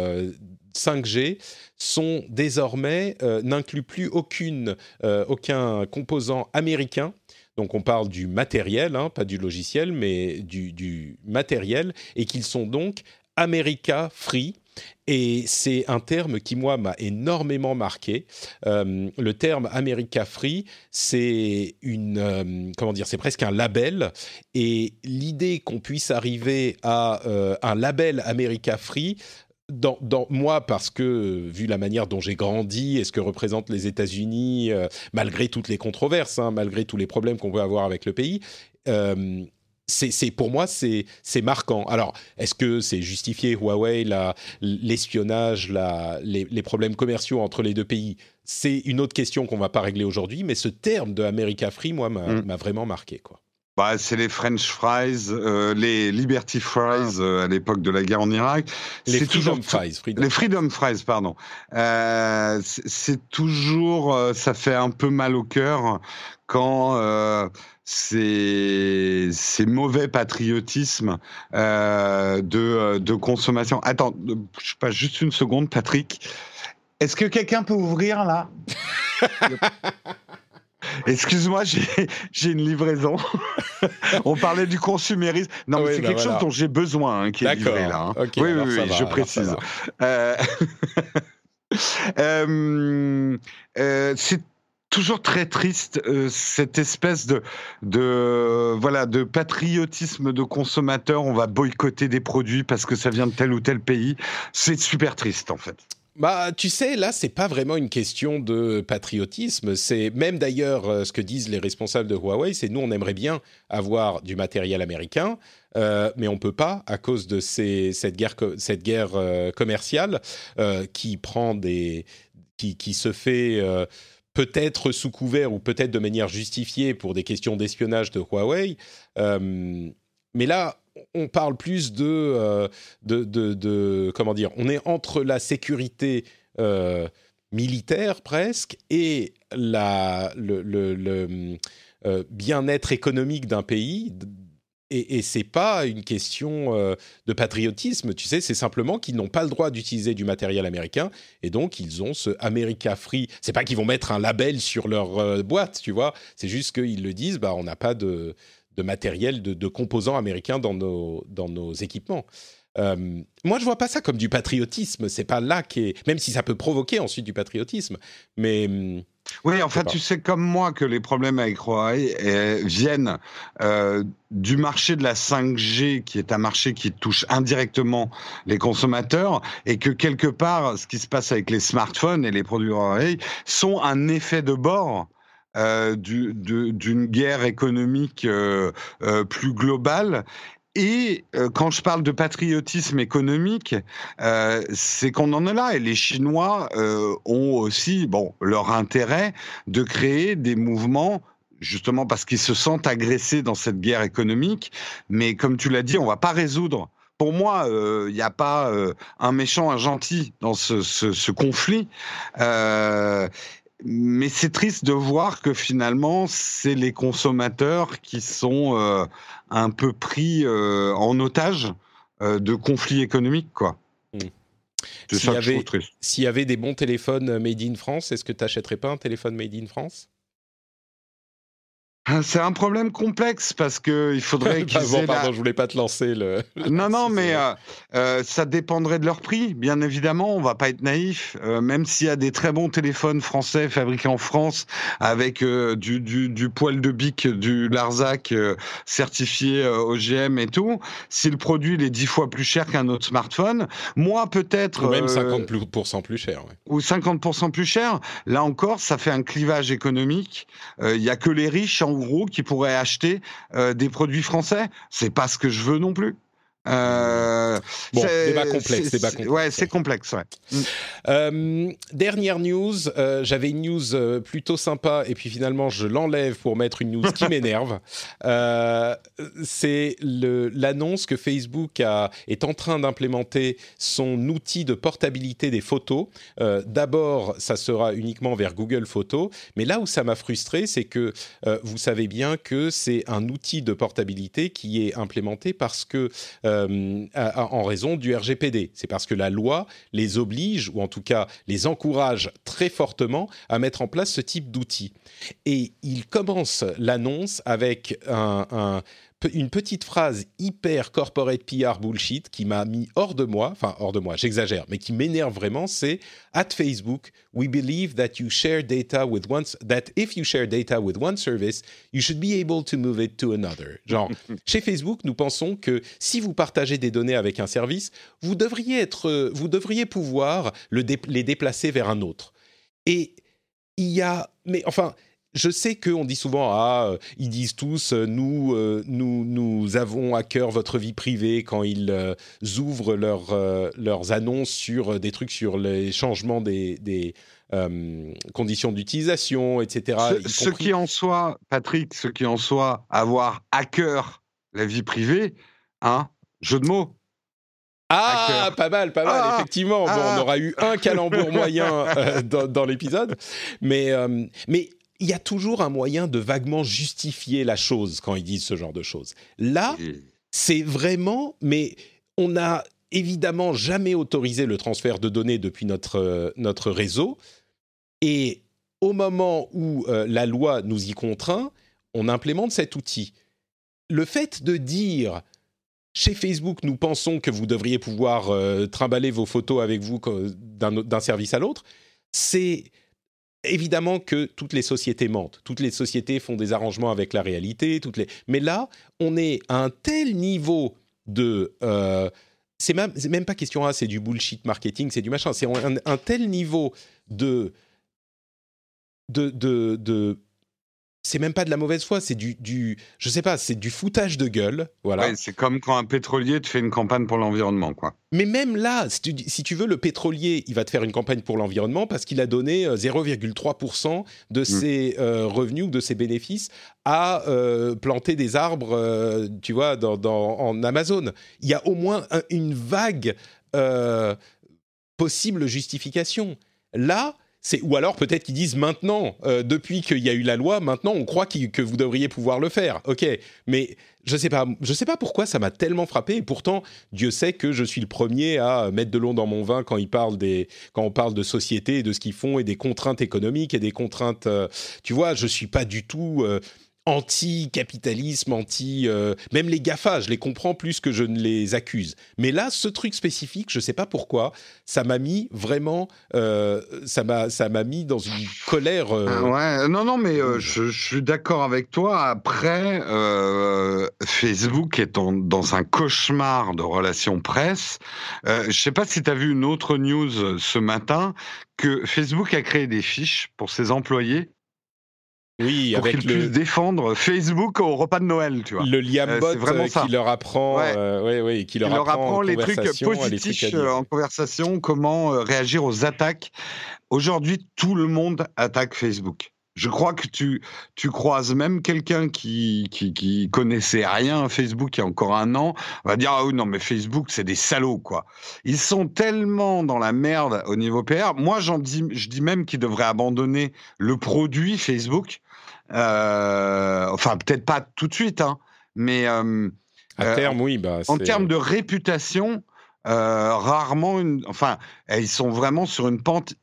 S1: 5G sont désormais n'incluent plus aucune, aucun composant américain. Donc on parle du matériel, hein, pas du logiciel, mais du, du matériel, et qu'ils sont donc America Free, et c'est un terme qui, moi, m'a énormément marqué. Euh, le terme America Free, c'est une, euh, comment dire, c'est presque un label. Et l'idée qu'on puisse arriver à euh, un label America Free, moi, parce que vu la manière dont j'ai grandi et ce que représentent les États-Unis, malgré toutes les controverses, hein, malgré tous les problèmes qu'on peut avoir avec le pays, c'est pour moi c'est marquant. Alors est-ce que c'est justifié Huawei l'espionnage les, les, problèmes commerciaux entre les deux pays? C'est une autre question qu'on va pas régler aujourd'hui, mais ce terme de America Free moi m'a mm. vraiment marqué quoi.
S2: Bah, c'est les French fries, euh, les Liberty fries ah. euh, à l'époque de la guerre en Irak.
S1: Les Freedom fries.
S2: Les Freedom fries, pardon. Euh, c'est toujours, ça fait un peu mal au cœur quand ces, ces mauvais patriotismes euh, de, de consommation. Attends, je sais pas, juste une seconde, Patrick. Est-ce que quelqu'un peut ouvrir là? Excuse-moi, j'ai une livraison. On parlait du consumérisme. Non, mais c'est bah quelque chose dont j'ai besoin hein, qui est livré là. Hein. oui, oui, oui, je précise. Euh, euh, euh, c'est toujours très triste cette espèce de, voilà de patriotisme de consommateur. On va boycotter des produits parce que ça vient de tel ou tel pays. C'est super triste en fait.
S1: Bah, tu sais, là, c'est pas vraiment une question de patriotisme. C'est même d'ailleurs euh, ce que disent les responsables de Huawei, c'est nous, on aimerait bien avoir du matériel américain, euh, mais on peut pas à cause de cette guerre, cette guerre euh, commerciale qui prend des, qui, qui se fait peut-être sous couvert ou peut-être de manière justifiée pour des questions d'espionnage de Huawei. mais là, on parle plus euh, de, de, comment dire, on est entre la sécurité euh, militaire presque et la, le, euh, bien-être économique d'un pays. Et, et c'est pas une question de patriotisme, tu sais, c'est simplement qu'ils n'ont pas le droit d'utiliser du matériel américain et donc ils ont ce America Free. C'est pas qu'ils vont mettre un label sur leur boîte, tu vois. C'est juste qu'ils le disent, bah on n'a pas de matériel, de, composants américains dans nos, équipements. Euh, moi, je vois pas ça comme du patriotisme. C'est pas là qui même si ça peut provoquer ensuite du patriotisme. Mais hum,
S2: oui, en fait, tu sais comme moi que les problèmes avec Huawei eh, viennent euh, du marché de la 5G, qui est un marché qui touche indirectement les consommateurs, et que quelque part, ce qui se passe avec les smartphones et les produits Huawei sont un effet de bord euh, d'une guerre économique euh, euh, plus globale. Et quand je parle de patriotisme économique, c'est qu'on en est là. Et les Chinois ont aussi, bon, leur intérêt de créer des mouvements justement parce qu'ils se sentent agressés dans cette guerre économique. Mais comme tu l'as dit, on va pas résoudre pour moi, il n'y a pas un méchant, un gentil dans ce, ce, ce conflit. Euh, mais c'est triste de voir que finalement, c'est les consommateurs qui sont euh, un peu pris euh, en otage euh, de conflits économiques, quoi.
S1: Hmm. S'il y, avait des bons téléphones made in France, est-ce que tu n'achèterais pas un téléphone made in France?
S2: C'est un problème complexe parce que il faudrait qu'ils
S1: Pardon,
S2: aient la-
S1: pardon, je voulais pas te lancer le.
S2: Non, non, mais euh, euh, ça dépendrait de leur prix, bien évidemment. On va pas être naïf, euh, même s'il y a des très bons téléphones français fabriqués en France avec euh, du, du, du poil de bic, du Larzac euh, certifié euh, OGM et tout. Si le produit il est dix fois plus cher qu'un autre smartphone, moi peut-être
S1: Ou même
S2: euh,
S1: 50% plus cher. ouais.
S2: ou 50% plus cher. Là encore, ça fait un clivage économique. Euh, Il y a que les riches, en qui pourraient acheter euh, des produits français. C'est pas ce que je veux non plus. Euh,
S1: Bon, débat complexe, débat complexe,
S2: Ouais, c'est complexe, ouais.
S1: Euh, dernière news, euh, j'avais une news euh, plutôt sympa et puis finalement je l'enlève pour mettre une news qui m'énerve. C'est l'annonce que Facebook a, est en train d'implémenter son outil de portabilité des photos. D'abord, ça sera uniquement vers Google Photos, mais là où ça m'a frustré, c'est que vous savez bien que c'est un outil de portabilité qui est implémenté parce que euh, en raison du RGPD. C'est parce que la loi les oblige, ou en tout cas les encourage très fortement à mettre en place ce type d'outil. Et il commence l'annonce avec un- une petite phrase hyper corporate PR bullshit qui m'a mis hors de moi, enfin hors de moi, j'exagère, mais qui m'énerve vraiment, c'est at Facebook, we believe that you share data with one, that if you share data with one service, you should be able to move it to another. Genre, chez Facebook, nous pensons que si vous partagez des données avec un service, vous devriez être, euh, vous devriez pouvoir le dé- les déplacer vers un autre. Et il y a, mais enfin, je sais qu'on dit souvent, ah, euh, ils disent tous, euh, nous, euh, nous, nous avons à cœur votre vie privée quand ils euh, ouvrent leurs, euh, leurs annonces sur des trucs sur les changements des, des conditions d'utilisation, etc.
S2: Ce,
S1: y
S2: ce
S1: compris-
S2: qui en soit, Patrick, ce qui en soit avoir à cœur la vie privée, hein, jeu de mots.
S1: Ah, pas mal, pas mal,
S2: Ah,
S1: effectivement. Bon,
S2: ah.
S1: on aura eu un calembour moyen euh, dans, dans l'épisode, mais euh, mais il y a toujours un moyen de vaguement justifier la chose quand ils disent ce genre de choses. Là, c'est vraiment, mais on n'a évidemment jamais autorisé le transfert de données depuis notre euh, notre réseau, et au moment où euh, la loi nous y contraint, on implémente cet outil. Le fait de dire chez Facebook, nous pensons que vous devriez pouvoir euh, trimballer vos photos avec vous d'un service à l'autre. C'est évidemment que toutes les sociétés mentent. Toutes les sociétés font des arrangements avec la réalité. Toutes les... Mais là, on est à un tel niveau de... euh, c'est même, pas question, ah, c'est du bullshit marketing, c'est du machin. C'est un, tel niveau de, de c'est même pas de la mauvaise foi, c'est du, du, je sais pas, c'est du foutage de gueule, voilà.
S2: Ouais, c'est comme quand un pétrolier te fait une campagne pour l'environnement, quoi.
S1: Mais même là, si tu, si tu veux, le pétrolier, il va te faire une campagne pour l'environnement parce qu'il a donné euh, 0,3% de ses euh, revenus ou de ses bénéfices à euh, planter des arbres, euh, tu vois, dans, dans- en Amazon. Il y a au moins un- une vague euh, possible justification. Là, ou alors peut-être qu'ils disent maintenant, euh, depuis qu'il y a eu la loi, maintenant on croit que vous devriez pouvoir le faire. Ok, mais je sais pas, je sais pas pourquoi ça m'a tellement frappé. Et pourtant, Dieu sait que je suis le premier à mettre de l'eau dans mon vin quand des, quand on parle de société et de ce qu'ils font et des contraintes économiques et des contraintes. euh, tu vois, je suis pas du tout. euh, anti-capitalisme, anti... euh, même les GAFA, je les comprends plus que je ne les accuse. Mais là, ce truc spécifique, je ne sais pas pourquoi, ça m'a mis vraiment... euh, ça m'a mis dans une colère... euh,
S2: Ah Ouais, non, non, mais je, suis d'accord avec toi. Après, Facebook est dans un cauchemar de relations presse. Je sais pas si tu as vu une autre news ce matin que Facebook a créé des fiches pour ses employés
S1: oui,
S2: pour
S1: avec
S2: qu'ils
S1: le,
S2: puissent défendre Facebook au repas de Noël, tu vois.
S1: le liam
S2: Euh,
S1: euh, qui leur apprend...
S2: Ouais.
S1: euh, ouais, ouais, qui leur,
S2: apprend
S1: en
S2: les trucs
S1: euh, les trucs à
S2: positifs euh, en conversation, comment réagir aux attaques. Aujourd'hui, tout le monde attaque Facebook. Je crois que tu, tu croises même quelqu'un qui, qui, qui connaissait rien à Facebook il y a encore un an, va dire ah oui non mais Facebook c'est des salauds quoi. Ils sont tellement dans la merde au niveau PR. Moi j'en dis, je dis même qu'ils devraient abandonner le produit Facebook. Euh, enfin peut-être pas tout de suite hein, mais euh,
S1: À
S2: euh,
S1: terme, oui. Bah,
S2: en termes de réputation, euh, rarement une. Enfin, eh, ils sont vraiment sur une pente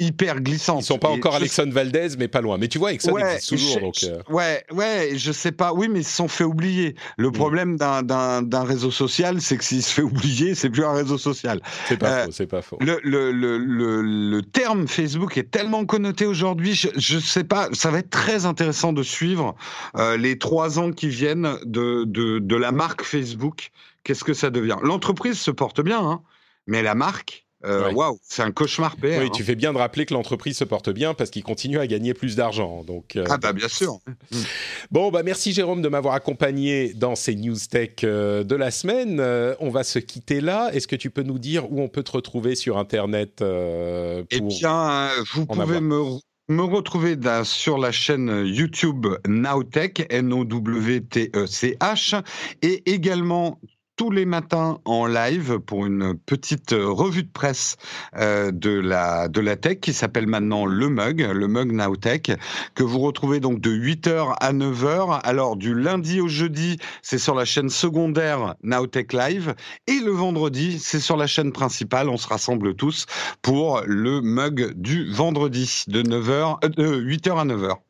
S2: hyper glissante.
S1: Ils sont pas
S2: Et
S1: encore Alexon Valdez, mais pas loin. Mais tu vois, Exxon
S2: Ouais,
S1: existe toujours.
S2: je-
S1: donc,
S2: je-
S1: euh,
S2: ouais, ouais, je sais pas. Oui, mais ils se sont fait oublier. Le problème d'un- réseau social, c'est que s'il se fait oublier, c'est plus un réseau social.
S1: c'est pas
S2: Euh,
S1: faux, c'est pas faux.
S2: Le, le, le, le, le terme Facebook est tellement connoté aujourd'hui, je, je sais pas, ça va être très intéressant de suivre euh, les trois ans qui viennent de, de, de la marque Facebook. Qu'est-ce que ça devient? L'entreprise se porte bien, hein, mais la marque, euh,
S1: Ouais.
S2: waouh, c'est un cauchemar PR.
S1: Oui,
S2: hein.
S1: tu fais bien de rappeler que l'entreprise se porte bien parce qu'il continue à gagner plus d'argent. Donc, euh,
S2: Ah bah bien sûr.
S1: Bon, bah merci Jérôme de m'avoir accompagné dans ces news tech euh, de la semaine. Euh, on va se quitter là. Est-ce que tu peux nous dire où on peut te retrouver sur Internet
S2: Eh bien, vous pouvez me, me retrouver sur la chaîne YouTube Nowtech, N-O-W-T-E-C-H, et également tous les matins en live pour une petite euh, revue de presse euh, de la tech qui s'appelle maintenant le Mug, le Mug Nowtech, que vous retrouvez donc de 8h à 9h. Alors du lundi au jeudi, c'est sur la chaîne secondaire Nowtech Live et le vendredi, c'est sur la chaîne principale. On se rassemble tous pour le mug du vendredi de 9h, euh, de 8h à 9h.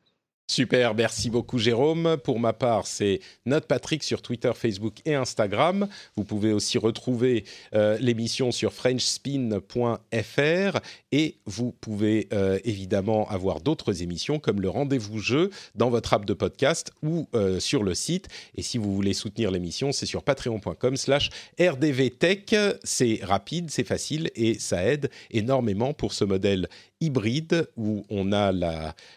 S1: Super, merci beaucoup Jérôme. Pour ma part, c'est Note Patrick sur Twitter, Facebook et Instagram. Vous pouvez aussi retrouver euh, l'émission sur frenchspin.fr et vous pouvez euh, évidemment avoir d'autres émissions comme le Rendez-vous Jeu dans votre app de podcast ou euh, sur le site. Et si vous voulez soutenir l'émission, c'est sur patreon.com slash rdvtech. C'est rapide, c'est facile et ça aide énormément pour ce modèle hybride où on a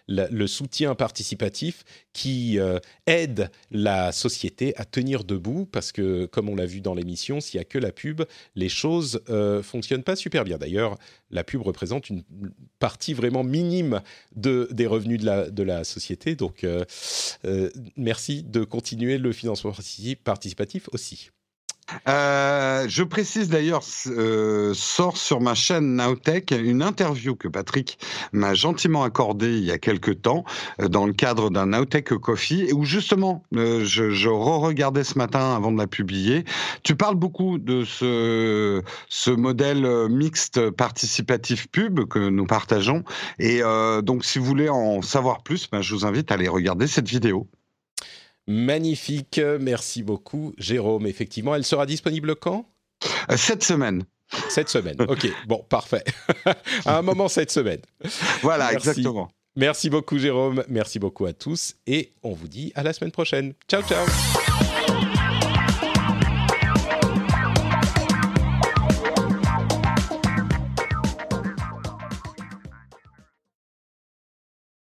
S1: le soutien participatif qui euh, aide la société à tenir debout parce que, comme on l'a vu dans l'émission, s'il n'y a que la pub, les choses euh, fonctionnent pas super bien. D'ailleurs, la pub représente une partie vraiment minime de, des revenus de la, de société. Donc, euh, merci de continuer le financement partici- participatif aussi.
S2: Euh, je précise d'ailleurs, euh, sort sur ma chaîne Nowtech une interview que Patrick m'a gentiment accordée il y a quelques temps euh, dans le cadre d'un Nowtech Coffee où justement je, je re-regardais ce matin avant de la publier. Tu parles beaucoup de ce, modèle mixte participatif pub que nous partageons et donc si vous voulez en savoir plus, ben, je vous invite à aller regarder cette vidéo.
S1: Magnifique, merci beaucoup Jérôme. Effectivement, elle sera disponible quand?
S2: Euh, Cette semaine.
S1: Cette semaine. Ok, bon, parfait. à un moment cette semaine.
S2: Voilà,
S1: Merci.
S2: exactement.
S1: Merci beaucoup Jérôme, merci beaucoup à tous et on vous dit à la semaine prochaine. Ciao ciao